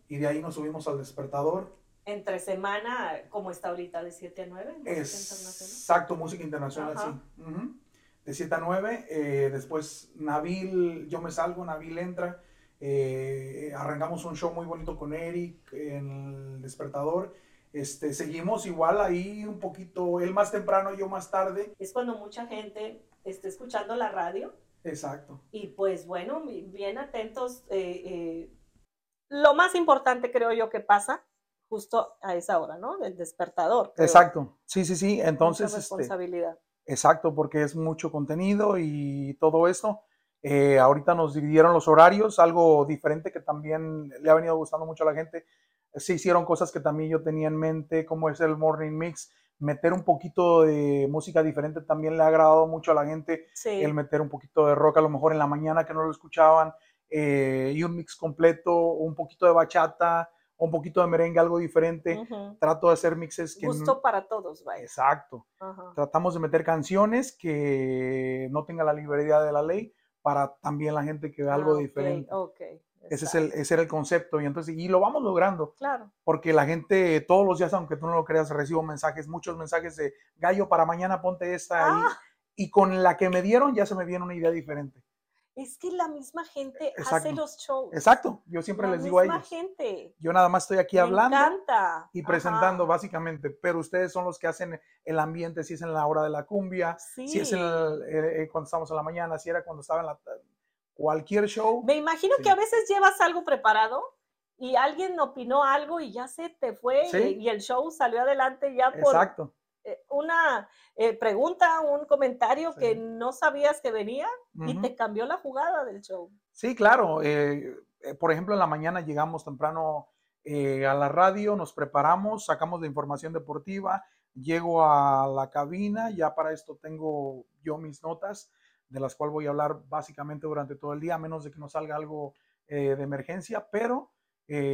C: y de ahí nos subimos al Despertador.
B: Entre semana, como está ahorita, de 7 a 9.
C: Exacto, Música Internacional, sí de 7 a 9. Eh, después Nabil, yo me salgo, Nabil entra. Eh, arrancamos un show muy bonito con Eric en el despertador. Este, seguimos igual ahí un poquito, él más temprano, yo más tarde.
B: Es cuando mucha gente está escuchando la radio.
C: Exacto.
B: Y pues bueno, bien atentos. Eh, lo más importante creo yo que pasa justo a esa hora, ¿no? Del despertador.
C: Exacto. Sí, sí, sí. Entonces.
B: Mucha este, responsabilidad.
C: Exacto, porque es mucho contenido y todo esto. Eh, ahorita nos dividieron los horarios, algo diferente que también le ha venido gustando mucho a la gente. Se hicieron cosas que también yo tenía en mente, como es el Morning Mix. Meter un poquito de música diferente también le ha agradado mucho a la gente. El meter un poquito de rock, a lo mejor en la mañana que no lo escuchaban, eh, y un mix completo, un poquito de bachata, un poquito de merengue, algo diferente. Trato de hacer mixes
B: que... Gusto para todos, vaya.
C: Exacto. Tratamos de meter canciones que no tengan la librería de la ley para también la gente que vea algo
B: ah,
C: diferente.
B: Okay,
C: ese, es el, ese era el concepto y entonces y lo vamos logrando.
B: Claro.
C: Porque la gente todos los días, aunque tú no lo creas, recibo mensajes, muchos mensajes de gallo para mañana ponte esta
B: ah.
C: y con la que me dieron ya se me viene una idea diferente
B: es que la misma gente hace los shows.
C: Exacto, yo siempre les digo a ellos.
B: gente.
C: Yo nada más estoy aquí
B: Me
C: hablando
B: encanta.
C: y presentando básicamente, pero ustedes son los que hacen el ambiente, si es en la hora de la cumbia, si es en eh, eh, cuando estamos en la mañana, si era cuando estaba en la, cualquier show.
B: Me imagino que a veces llevas algo preparado y alguien opinó algo y ya se te fue y, y, el show salió adelante ya por,
C: Exacto.
B: Eh, una eh, pregunta, un comentario que no sabías que venía y te cambió la jugada del show.
C: Sí, claro. Eh, por ejemplo, en la mañana llegamos temprano eh, a la radio, nos preparamos, sacamos la información deportiva, llego a la cabina, ya para esto tengo yo mis notas, de las cuales voy a hablar básicamente durante todo el día, a menos de que nos salga algo de emergencia, pero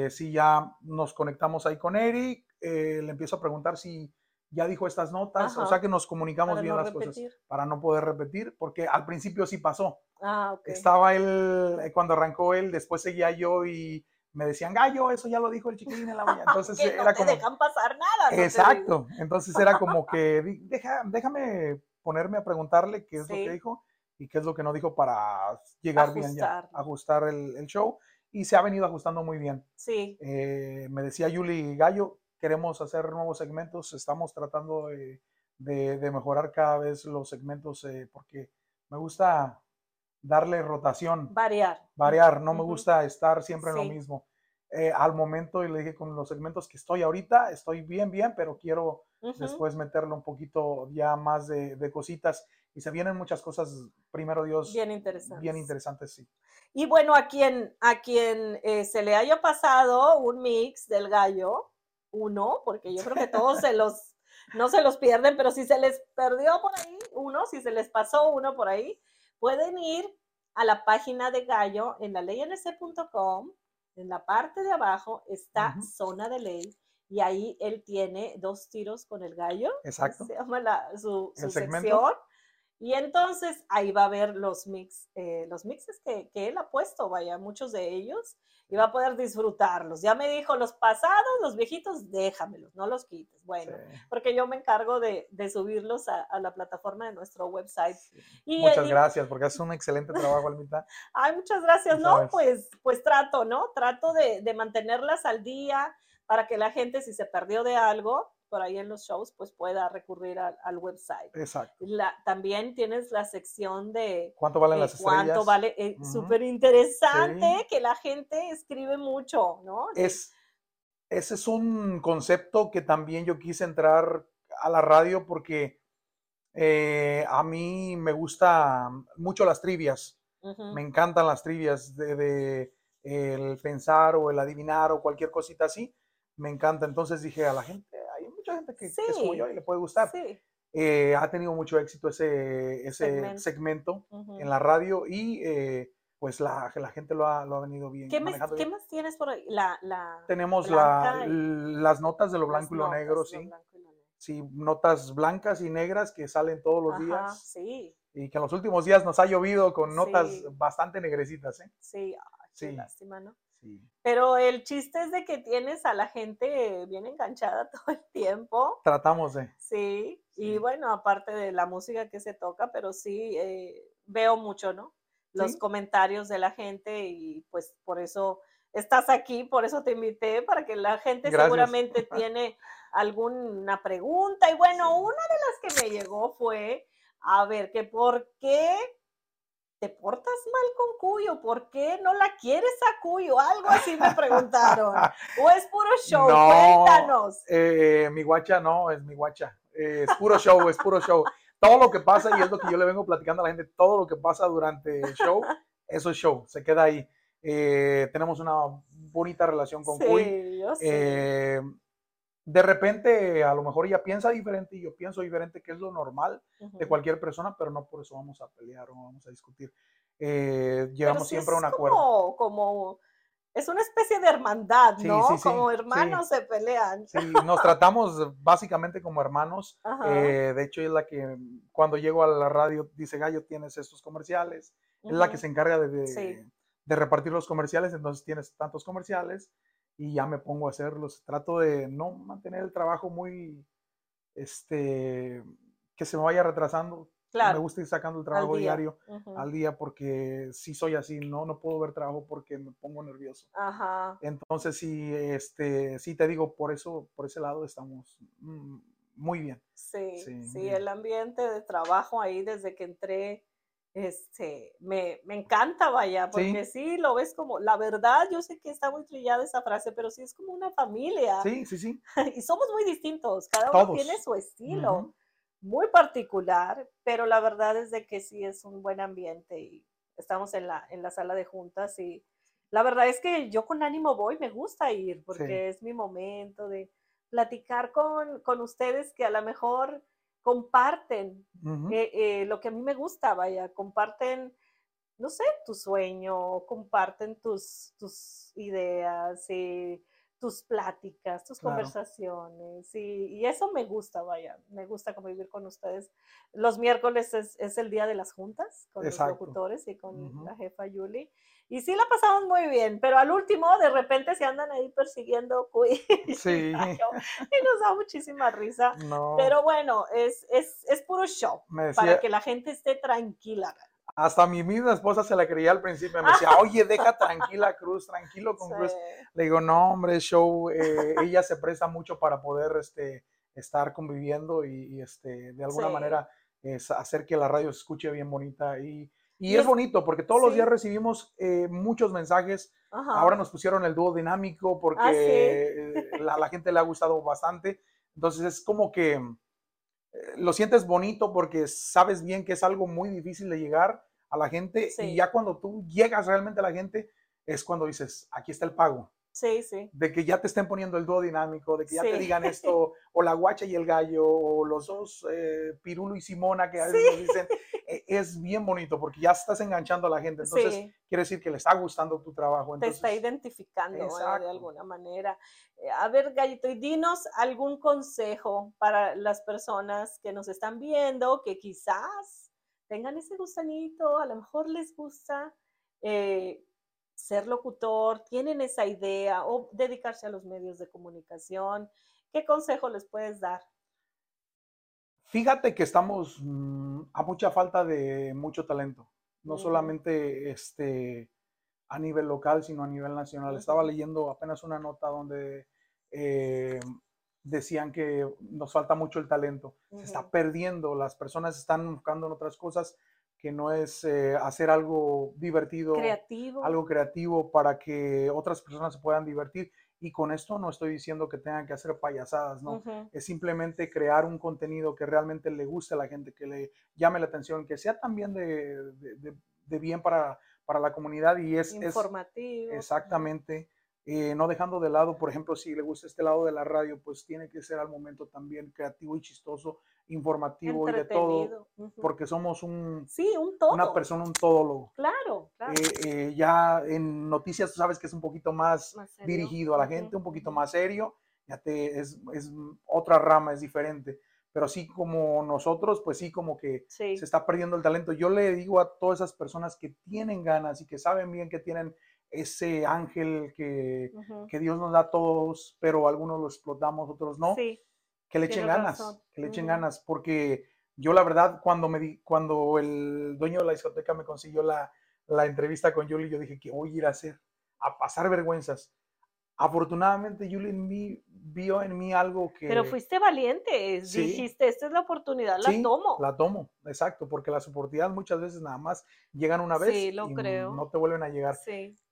C: si ya nos conectamos ahí con Eric, le empiezo a preguntar si ya dijo estas notas, o sea que nos comunicamos bien las cosas para no poder repetir, porque al principio sí pasó.
B: Ah,
C: Estaba él, cuando arrancó él, después seguía yo y me decían, gallo, eso ya lo dijo el chiquilín en la mañana. Entonces
B: que
C: era
B: dejan pasar nada.
C: Exacto. Entonces era como que, Deja, déjame ponerme a preguntarle qué es lo que dijo y qué es lo que no dijo para llegar bien ya, ajustar el, el, show. Y se ha venido ajustando muy bien.
B: Sí.
C: Eh, me decía Yuli Gallo, queremos hacer nuevos segmentos, estamos tratando de, de, mejorar cada vez los segmentos eh, porque me gusta darle rotación.
B: Variar.
C: Variar, no me gusta estar siempre en lo mismo. Eh, al momento, y le dije con los segmentos que estoy ahorita, estoy bien, bien, pero quiero después meterle un poquito ya más de, de, cositas. Y se vienen muchas cosas, primero Dios.
B: Bien interesantes.
C: Bien interesantes, sí.
B: Y bueno, a quien, a quien eh, se le haya pasado un mix del gallo, uno, porque yo creo que todos se los, no se los pierden, pero si se les perdió por ahí uno, si se les pasó uno por ahí, pueden ir a la página de Gallo en la leync.com. En la parte de abajo está zona de ley y ahí él tiene dos tiros con el gallo.
C: Exacto.
B: Se llama su, sección. Y entonces ahí va a ver los mix, eh, los mixes que, que, él ha puesto, vaya, muchos de ellos y va a poder disfrutarlos. Ya me dijo, los pasados, los viejitos, déjamelos, no los quites. Bueno, porque yo me encargo de, de subirlos a, a, la plataforma de nuestro website.
C: Y, muchas gracias, porque haces un excelente trabajo, Almita.
B: Ay, muchas gracias. No, pues, pues trato, ¿no? Trato de, de mantenerlas al día para que la gente, si se perdió de algo, por ahí en los shows, pues pueda recurrir al, website.
C: Exacto.
B: también tienes la sección de
C: cuánto valen las
B: estrellas. Cuánto vale, eh, súper interesante que la gente escribe mucho, ¿no?
C: Es, ese es un concepto que también yo quise entrar a la radio porque eh, a mí me gusta mucho las trivias. Me encantan las trivias de, de, el pensar o el adivinar o cualquier cosita así. Me encanta. Entonces dije a la gente, mucha gente que, es como yo y le puede gustar. Eh, ha tenido mucho éxito ese, ese segmento, en la radio y eh, pues la, la, gente lo ha, lo ha venido bien.
B: ¿Qué, ¿qué más tienes por ahí? La, la
C: Tenemos la, las notas de lo blanco y lo negro, sí. Sí, notas blancas y negras que salen todos los días.
B: Sí.
C: Y que en los últimos días nos ha llovido con notas bastante negrecitas, ¿eh?
B: Sí, sí. lástima, ¿no? Pero el chiste es de que tienes a la gente bien enganchada todo el tiempo.
C: Tratamos de.
B: Sí, y bueno, aparte de la música que se toca, pero sí eh, veo mucho, ¿no? Los comentarios de la gente y pues por eso estás aquí, por eso te invité, para que la gente seguramente tiene alguna pregunta. Y bueno, una de las que me llegó fue, a ver, que por qué ¿te portas mal con Cuyo? ¿Por qué no la quieres a Cuyo? Algo así me preguntaron. ¿O es puro show? Cuéntanos.
C: Eh, mi guacha no, es mi guacha. Eh, es puro show, es puro show. Todo lo que pasa, y es lo que yo le vengo platicando a la gente, todo lo que pasa durante el show, eso es show, se queda ahí. Eh, tenemos una bonita relación con
B: sí, Yo
C: de repente a lo mejor ella piensa diferente y yo pienso diferente, que es lo normal de cualquier persona, pero no por eso vamos a pelear o vamos a discutir. Eh, llegamos siempre a un acuerdo.
B: Como, es una especie de hermandad, ¿no? como hermanos se pelean.
C: Sí, nos tratamos básicamente como hermanos. Eh, de hecho, es la que cuando llego a la radio dice, Gallo, tienes estos comerciales. Es la que se encarga de, de repartir los comerciales, entonces tienes tantos comerciales y ya me pongo a hacerlos. Trato de no mantener el trabajo muy, este, que se me vaya retrasando. Me gusta ir sacando el trabajo diario al día porque sí soy así, no, no puedo ver trabajo porque me pongo nervioso.
B: Ajá.
C: Entonces sí, este, sí te digo, por eso, por ese lado estamos mm, muy bien.
B: Sí, sí, sí el ambiente de trabajo ahí desde que entré este, me, me, encanta, vaya, porque ¿Sí? lo ves como, la verdad, yo sé que está muy trillada esa frase, pero sí es como una familia.
C: Sí, sí, sí.
B: y somos muy distintos, cada uno tiene su estilo, muy particular, pero la verdad es de que sí es un buen ambiente y estamos en la, en la sala de juntas y la verdad es que yo con ánimo voy, me gusta ir porque es mi momento de platicar con, con, ustedes que a lo mejor comparten eh, eh, lo que a mí me gusta, vaya, comparten, no sé, tu sueño, comparten tus, tus ideas. y tus pláticas, tus conversaciones, y, eso me gusta, vaya, me gusta convivir con ustedes. Los miércoles es, el día de las juntas con los locutores y con la jefa Yuli, y sí la pasamos muy bien, pero al último de repente se andan ahí persiguiendo sí. y nos da muchísima risa, pero bueno, es, es, es puro show, para que la gente esté tranquila.
C: Hasta mi misma esposa se la creía al principio. Me decía, oye, deja tranquila Cruz, tranquilo con Cruz. Le digo, no, hombre, show. Eh, ella se presta mucho para poder este, estar conviviendo y, este, de alguna manera es hacer que la radio se escuche bien bonita. Y, y, es, bonito porque todos los días recibimos eh, muchos mensajes. Ahora nos pusieron el dúo dinámico porque ah, eh, la, la gente le ha gustado bastante. Entonces es como que lo sientes bonito porque sabes bien que es algo muy difícil de llegar a la gente y ya cuando tú llegas realmente a la gente es cuando dices, aquí está el pago.
B: Sí, sí.
C: De que ya te estén poniendo el dúo dinámico, de que ya te digan esto, o la guacha y el gallo, o los dos, eh, Pirulo y Simona, que a veces dicen, e, es bien bonito porque ya estás enganchando a la gente. Entonces, quiere decir que le está gustando tu trabajo.
B: te está identificando de alguna manera. Eh, a ver, Gallito, y dinos algún consejo para las personas que nos están viendo, que quizás tengan ese gusanito, a lo mejor les gusta. Eh, ser locutor, tienen esa idea o dedicarse a los medios de comunicación. ¿Qué consejo les puedes dar?
C: Fíjate que estamos mm, a mucha falta de mucho talento, no solamente este, a nivel local, sino a nivel nacional. Estaba leyendo apenas una nota donde eh, decían que nos falta mucho el talento, se está perdiendo, las personas están buscando en otras cosas que no es eh, hacer algo divertido,
B: creativo.
C: algo creativo para que otras personas se puedan divertir. Y con esto no estoy diciendo que tengan que hacer payasadas, ¿no? Es simplemente crear un contenido que realmente le guste a la gente, que le llame la atención, que sea también de, de, bien para, para, la comunidad y es
B: informativo.
C: exactamente. Eh, no dejando de lado, por ejemplo, si le gusta este lado de la radio, pues tiene que ser al momento también creativo y chistoso, informativo y de todo, porque somos un,
B: sí, un todo.
C: una persona, un todólogo.
B: Claro, claro.
C: Eh, eh, ya en noticias tú sabes que es un poquito más, dirigido a la gente, un poquito más serio, ya te, es, es, otra rama, es diferente. Pero así como nosotros, pues sí, como que se está perdiendo el talento. Yo le digo a todas esas personas que tienen ganas y que saben bien que tienen ese ángel que, que, Dios nos da a todos, pero algunos lo explotamos, otros no. que le echen ganas, que le echen ganas, porque yo la verdad cuando me di, cuando el dueño de la discoteca me consiguió la, la entrevista con Julie, yo dije que voy a ir a hacer, a pasar vergüenzas. Afortunadamente, Julie en vio en mí algo que...
B: Pero fuiste valiente, dijiste, esta es la oportunidad, la tomo.
C: La tomo, exacto, porque las oportunidades muchas veces nada más llegan una vez
B: y no
C: te vuelven a llegar.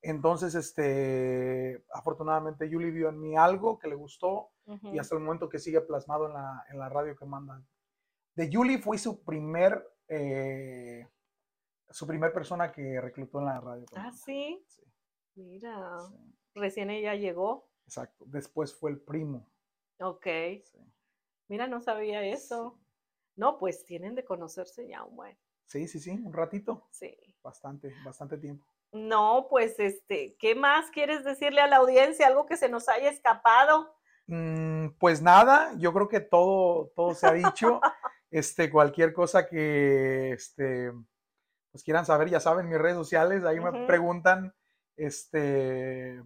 C: Entonces, este, afortunadamente, Julie vio en mí algo que le gustó y hasta el momento que sigue plasmado en la, en la radio que mandan. De Julie fui su primer, eh, su primer persona que reclutó en la radio.
B: Ah, sí. Mira recién ella llegó.
C: Exacto. Después fue el primo.
B: Ok. Mira, no sabía eso. No, pues tienen de conocerse ya un buen.
C: Sí, sí, sí, un ratito.
B: Sí.
C: Bastante, bastante tiempo.
B: No, pues este, ¿qué más quieres decirle a la audiencia? ¿Algo que se nos haya escapado?
C: Mm, pues nada, yo creo que todo, todo se ha dicho. este, cualquier cosa que este, pues quieran saber, ya saben, mis redes sociales, ahí me preguntan. Este,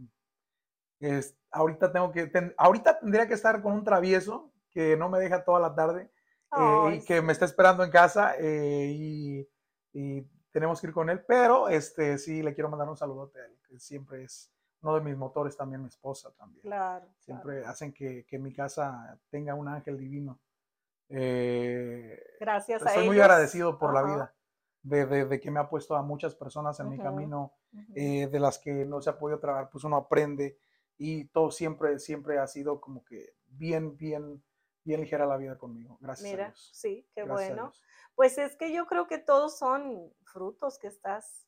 C: ahorita tengo que, ahorita tendría que estar con un travieso que no me deja toda la tarde eh, y que me está esperando en casa eh, y, tenemos que ir con él, pero este sí le quiero mandar un saludote a él, que siempre es uno de mis motores, también mi esposa también.
B: Claro.
C: Siempre hacen que, que, mi casa tenga un ángel divino. Eh,
B: Gracias a
C: Estoy muy agradecido por la vida, de, de, que me ha puesto a muchas personas en mi camino, de las que no se ha podido trabajar, pues uno aprende y todo siempre, siempre ha sido como que bien, bien, bien ligera la vida conmigo. Gracias. Mira,
B: sí, qué bueno. Pues es que yo creo que todos son frutos que estás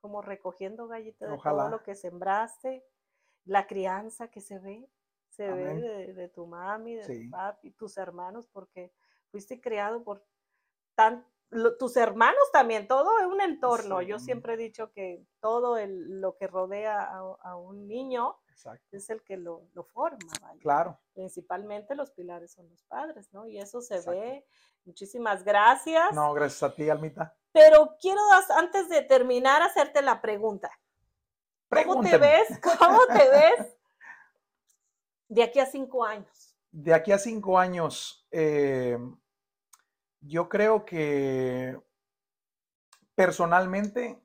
B: como recogiendo gallitas de todo lo que sembraste, la crianza que se ve, se ve de, tu mami, de tu papi, tus hermanos, porque fuiste criado por tan, tus hermanos también, todo es un entorno. Yo siempre he dicho que todo lo que rodea a, un niño es el que lo, forma.
C: Claro.
B: Principalmente los pilares son los padres, ¿no? Y eso se ve. Muchísimas gracias.
C: No, gracias a ti, Almita.
B: Pero quiero, antes de terminar, hacerte la pregunta. ¿Cómo te ves? ¿Cómo te ves de aquí a cinco años?
C: De aquí a cinco años, eh, yo creo que personalmente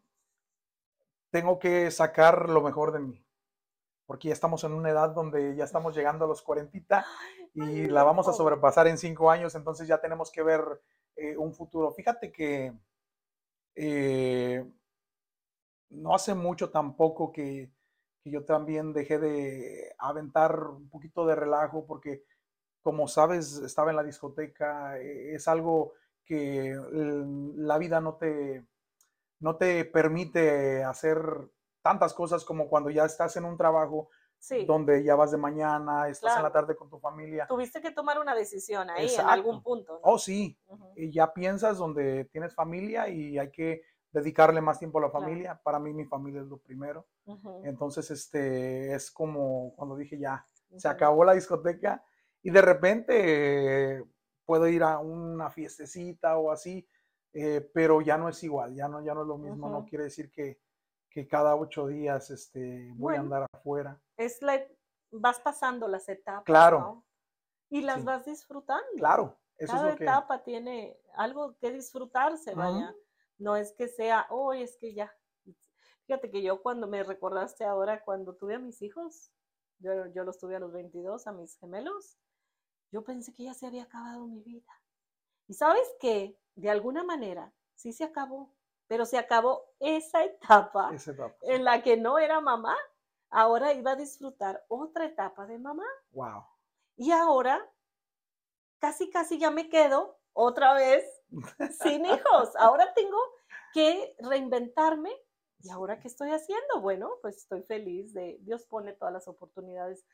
C: tengo que sacar lo mejor de mí, porque ya estamos en una edad donde ya estamos llegando a los 40 y la vamos a sobrepasar en cinco años, entonces ya tenemos que ver eh, un futuro. Fíjate que eh, no hace mucho tampoco que, que yo también dejé de aventar un poquito de relajo porque como sabes, estaba en la discoteca, eh, es algo que la vida no te, no te permite hacer tantas cosas como cuando ya estás en un trabajo donde ya vas de mañana, estás en la tarde con tu familia.
B: Tuviste que tomar una decisión ahí en algún punto.
C: Oh, sí. Y ya piensas donde tienes familia y hay que dedicarle más tiempo a la familia. Para mí mi familia es lo primero. Entonces, este, es como cuando dije ya, se acabó la discoteca y de repente puedo ir a una fiestecita o así, eh, pero ya no es igual, ya no, ya no es lo mismo, no quiere decir que, que, cada ocho días este, voy a andar afuera.
B: Es la, vas pasando las etapas.
C: Claro.
B: Y las vas disfrutando.
C: Claro.
B: Eso cada es lo etapa tiene algo que disfrutarse, vaya. No es que sea, hoy es que ya. Fíjate que yo cuando me recordaste ahora, cuando tuve a mis hijos, yo, yo los tuve a los 22, a mis gemelos, yo pensé que ya se había acabado mi vida. Y sabes que, de alguna manera, sí se acabó, pero se acabó esa etapa, en la que no era mamá. Ahora iba a disfrutar otra etapa de mamá.
C: Wow.
B: Y ahora, casi, casi ya me quedo otra vez sin hijos. Ahora tengo que reinventarme. ¿Y ahora qué estoy haciendo? Bueno, pues estoy feliz de Dios pone todas las oportunidades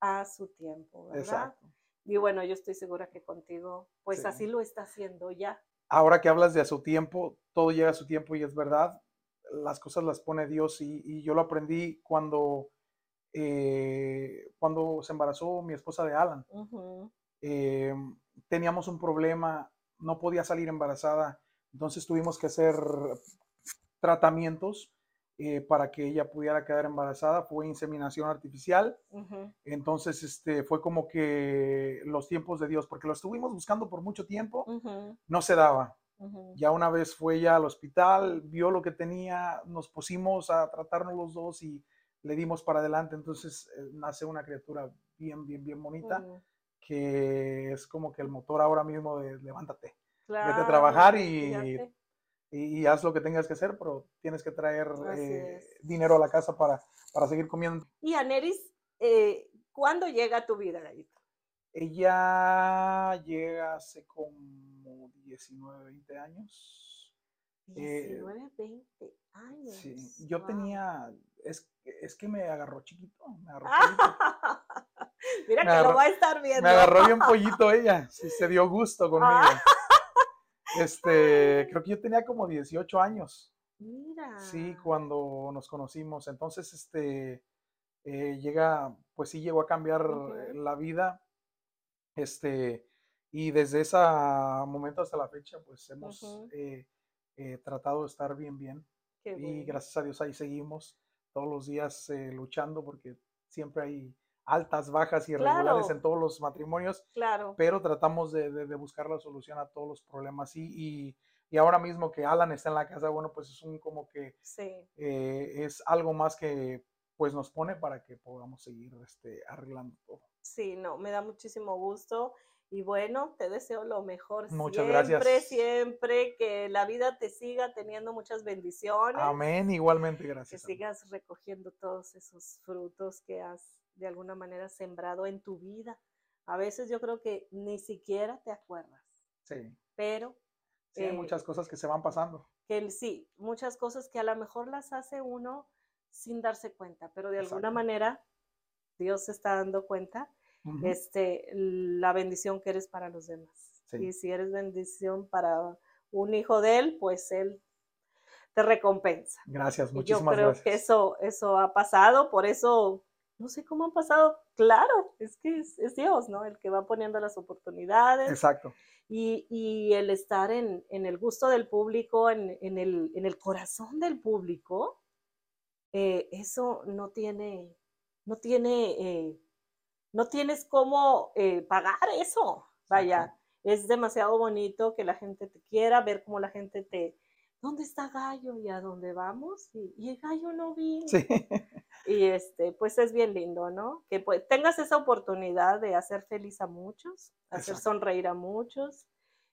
B: a su tiempo, ¿verdad? Exacto. Y bueno, yo estoy segura que contigo, pues así lo está haciendo ya.
C: Ahora que hablas de a su tiempo, todo llega a su tiempo y es verdad, las cosas las pone Dios y, yo lo aprendí cuando, eh, cuando se embarazó mi esposa de Alan. Eh, teníamos un problema, no podía salir embarazada, entonces tuvimos que hacer tratamientos eh, para que ella pudiera quedar embarazada, fue inseminación artificial. Entonces, este, fue como que los tiempos de Dios, porque lo estuvimos buscando por mucho tiempo, no se daba. Ya una vez fue ella al hospital, vio lo que tenía, nos pusimos a tratarnos los dos y le dimos para adelante. Entonces eh, nace una criatura bien, bien, bien bonita, que es como que el motor ahora mismo de levántate, vete a trabajar y y, haz lo que tengas que hacer, pero tienes que traer eh, dinero a la casa para, para seguir comiendo.
B: Y Aneris, eh, ¿cuándo llega a tu vida, Gallito?
C: Ella llega hace como 19, 20 años.
B: 19, 20 años.
C: Sí, yo tenía, es, es, que me agarró chiquito, me agarró
B: Mira que lo va a estar viendo.
C: Me agarró bien pollito ella, sí, se dio gusto conmigo. Este, creo que yo tenía como 18 años.
B: Mira.
C: Sí, cuando nos conocimos. Entonces, este, eh, llega, pues sí llegó a cambiar la vida. Este, y desde ese momento hasta la fecha, pues hemos eh, eh, tratado de estar bien, bien. y gracias a Dios ahí seguimos todos los días luchando porque siempre hay altas, bajas y irregulares en todos los matrimonios.
B: Claro.
C: Pero tratamos de, buscar la solución a todos los problemas. Y, y, y, ahora mismo que Alan está en la casa, bueno, pues es un como que eh, es algo más que pues nos pone para que podamos seguir este, arreglando todo.
B: Sí, no, me da muchísimo gusto. Y bueno, te deseo lo mejor.
C: Muchas
B: siempre,
C: gracias.
B: Siempre, que la vida te siga teniendo muchas bendiciones.
C: Amén, igualmente, gracias.
B: Que sigas recogiendo todos esos frutos que has de alguna manera sembrado en tu vida. A veces yo creo que ni siquiera te acuerdas.
C: Sí.
B: Pero
C: Sí, muchas cosas que se van pasando.
B: Que sí, muchas cosas que a lo mejor las hace uno sin darse cuenta, pero de alguna manera Dios se está dando cuenta este, la bendición que eres para los demás. Y si eres bendición para un hijo de Él, pues Él te recompensa.
C: Gracias, muchísimas
B: gracias.
C: Yo creo
B: que eso, eso ha pasado, por eso, no sé cómo han pasado, claro, es que es, Dios, ¿no? El que va poniendo las oportunidades.
C: Exacto.
B: Y, el estar en, el gusto del público, en, el, en el corazón del público, eh, eso no tiene, no tiene, eh, no tienes cómo eh, pagar eso. Vaya, es demasiado bonito que la gente te quiera, ver cómo la gente te, ¿dónde está Gallo? ¿Y a dónde vamos? Y, el gallo no vino. Sí. Y este, pues es bien lindo, ¿no? Que pues, tengas esa oportunidad de hacer feliz a muchos, hacer sonreír a muchos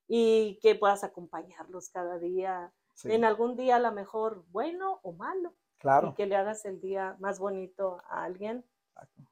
B: y que puedas acompañarlos cada día. En algún día a lo mejor bueno o malo.
C: Claro.
B: Y que le hagas el día más bonito a alguien.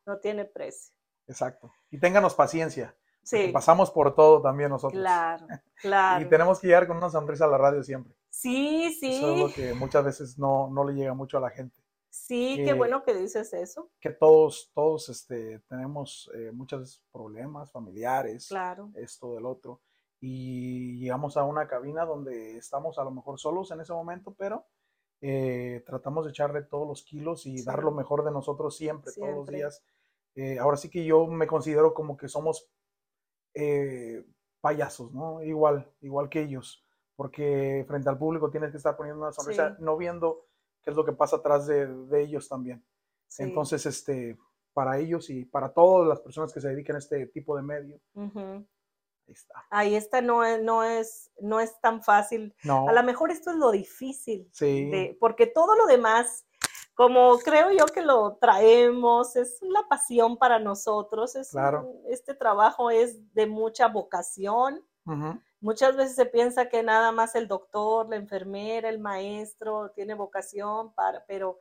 B: No tiene precio.
C: Exacto. Y ténganos paciencia. Sí. Pasamos por todo también nosotros.
B: Claro, claro.
C: y tenemos que llegar con una sonrisa a la radio siempre.
B: Sí, sí.
C: Eso es lo que muchas veces no, no le llega mucho a la gente.
B: Sí, qué bueno que dices eso.
C: Que todos, todos este, tenemos eh, muchos problemas familiares.
B: Claro.
C: Esto del otro. Y llegamos a una cabina donde estamos a lo mejor solos en ese momento, pero eh, tratamos de echarle todos los kilos y dar lo mejor de nosotros siempre, todos los días. Eh, ahora sí que yo me considero como que somos payasos, ¿no? Igual, igual que ellos, porque frente al público tienes que estar poniendo una sonrisa, no viendo qué es lo que pasa atrás de, ellos también. Entonces, este, para ellos y para todas las personas que se dedican a este tipo de medio,
B: ahí está. Ahí está, no es, no es, no es tan fácil. A lo mejor esto es lo difícil,
C: sí.
B: porque todo lo demás como creo yo que lo traemos, es la pasión para nosotros, es este trabajo es de mucha vocación. Muchas veces se piensa que nada más el doctor, la enfermera, el maestro tiene vocación para, pero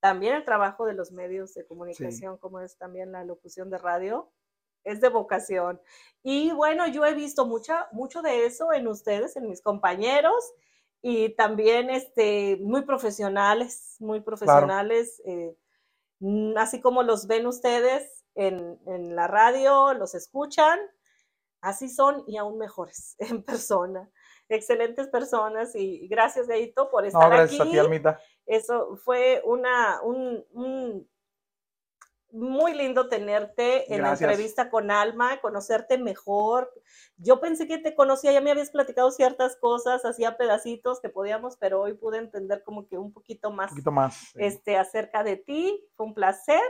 B: también el trabajo de los medios de comunicación, como es también la locución de radio, es de vocación. Y bueno, yo he visto mucha, mucho de eso en ustedes, en mis compañeros, y también este, muy profesionales, muy profesionales, eh, mm, así como los ven ustedes en, en, la radio, los escuchan, así son y aún mejores en persona. Excelentes personas y gracias, Gaito, por estar no, gracias aquí. A ti, Almita. Eso fue una, un, un muy lindo tenerte en la entrevista con Alma, conocerte mejor. Yo pensé que te conocía, ya me habías platicado ciertas cosas, hacía pedacitos que podíamos, pero hoy pude entender como que un poquito más,
C: un poquito más
B: este, acerca de ti. Fue un placer.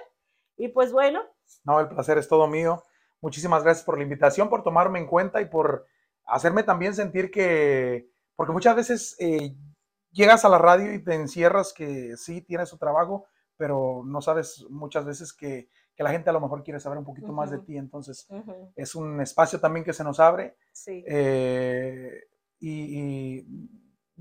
B: Y pues bueno.
C: No, el placer es todo mío. Muchísimas gracias por la invitación, por tomarme en cuenta y por hacerme también sentir que, porque muchas veces eh, llegas a la radio y te encierras que sí, tienes su trabajo, pero no sabes muchas veces que, la gente a lo mejor quiere saber un poquito más de ti, entonces es un espacio también que se nos abre.
B: Sí.
C: Eh, y,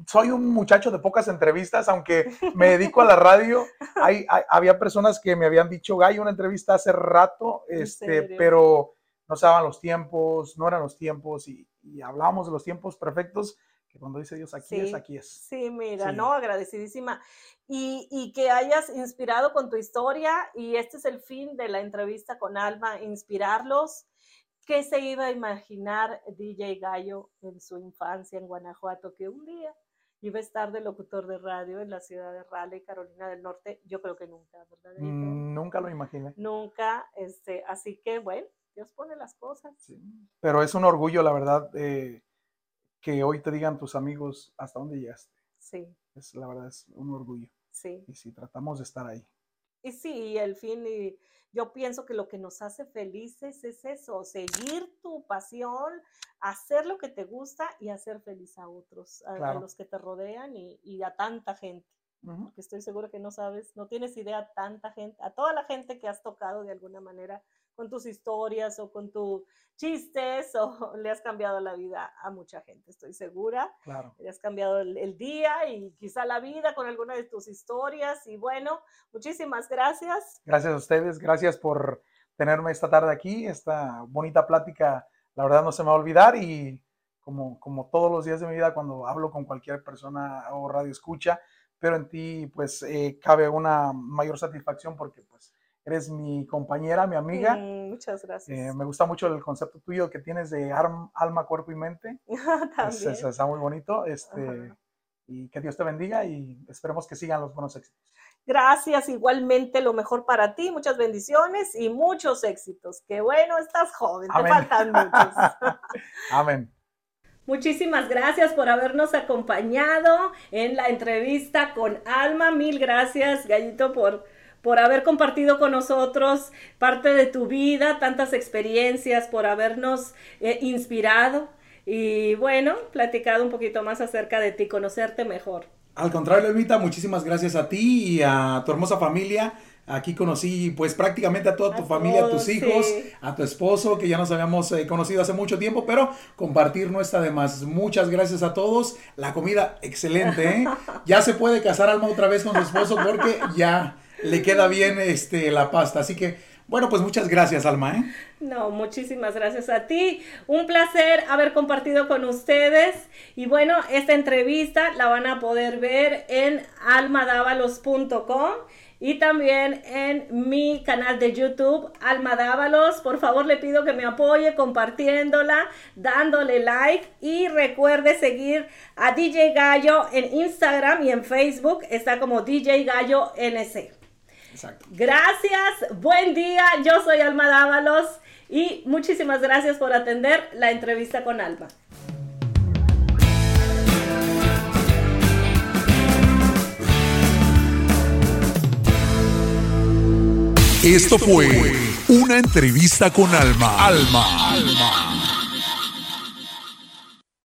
C: soy un muchacho de pocas entrevistas, aunque me dedico a la radio. Hay, había personas que me habían dicho, hay una entrevista hace rato, este, pero no se daban los tiempos, no eran los tiempos y, y hablábamos de los tiempos perfectos que cuando dice Dios aquí es, aquí es.
B: Sí, mira, no, agradecidísima. Y, y, que hayas inspirado con tu historia y este es el fin de la entrevista con Alma, inspirarlos. ¿Qué se iba a imaginar DJ Gallo en su infancia en Guanajuato? Que un día iba a estar de locutor de radio en la ciudad de Raleigh, Carolina del Norte. Yo creo que nunca, ¿verdad?
C: Mm, nunca lo imaginé.
B: Nunca, este, así que bueno, Dios pone las cosas.
C: Sí. Pero es un orgullo, la verdad. Eh, que hoy te digan tus amigos hasta dónde llegaste.
B: Sí.
C: Es, la verdad es un orgullo.
B: Sí.
C: Y sí, tratamos de estar ahí.
B: Y sí, el fin, y yo pienso que lo que nos hace felices es eso, seguir tu pasión, hacer lo que te gusta y hacer feliz a otros, a, los que te rodean y, a tanta gente. Porque estoy seguro que no sabes, no tienes idea tanta gente, a toda la gente que has tocado de alguna manera con tus historias o con tus chistes o le has cambiado la vida a mucha gente, estoy segura.
C: Claro.
B: Le has cambiado el, día y quizá la vida con alguna de tus historias. Y bueno, muchísimas gracias.
C: Gracias a ustedes, gracias por tenerme esta tarde aquí, esta bonita plática. La verdad no se me va a olvidar y como, como todos los días de mi vida cuando hablo con cualquier persona o radio escucha, pero en ti pues eh, cabe una mayor satisfacción porque pues eres mi compañera, mi amiga.
B: Mm, muchas gracias.
C: Eh, me gusta mucho el concepto tuyo que tienes de alma, cuerpo y mente.
B: También.
C: está muy bonito. Este, y que Dios te bendiga y esperemos que sigan los buenos éxitos.
B: Gracias, igualmente lo mejor para ti, muchas bendiciones y muchos éxitos. Qué bueno, estás joven, te faltan muchos.
C: Amén.
B: Muchísimas gracias por habernos acompañado en la entrevista con Alma. Mil gracias, Gallito, por, por haber compartido con nosotros parte de tu vida, tantas experiencias, por habernos eh, inspirado y bueno, platicado un poquito más acerca de ti, conocerte mejor.
C: Al contrario, Evita, muchísimas gracias a ti y a tu hermosa familia. Aquí conocí pues prácticamente a toda tu familia, a tus hijos, a tu esposo, que ya nos habíamos eh, conocido hace mucho tiempo, pero compartir no está de más. Muchas gracias a todos. La comida, excelente, ¿eh? Ya se puede casar Alma otra vez con su esposo porque ya le queda bien este, la pasta. Así que bueno, pues muchas gracias, Alma. ¿eh?
B: No, muchísimas gracias a ti. Un placer haber compartido con ustedes. Y bueno, esta entrevista la van a poder ver en almadavalos.com y también en mi canal de YouTube, Almadávalos. Por favor, le pido que me apoye compartiéndola, dándole like y recuerde seguir a DJ Gallo en Instagram y en Facebook. Está como DJ Gallo NC. Gracias, buen día. Yo soy Alma Dávalos y muchísimas gracias por atender la entrevista con Alma.
A: Esto fue una entrevista con Alma. Alma. Alma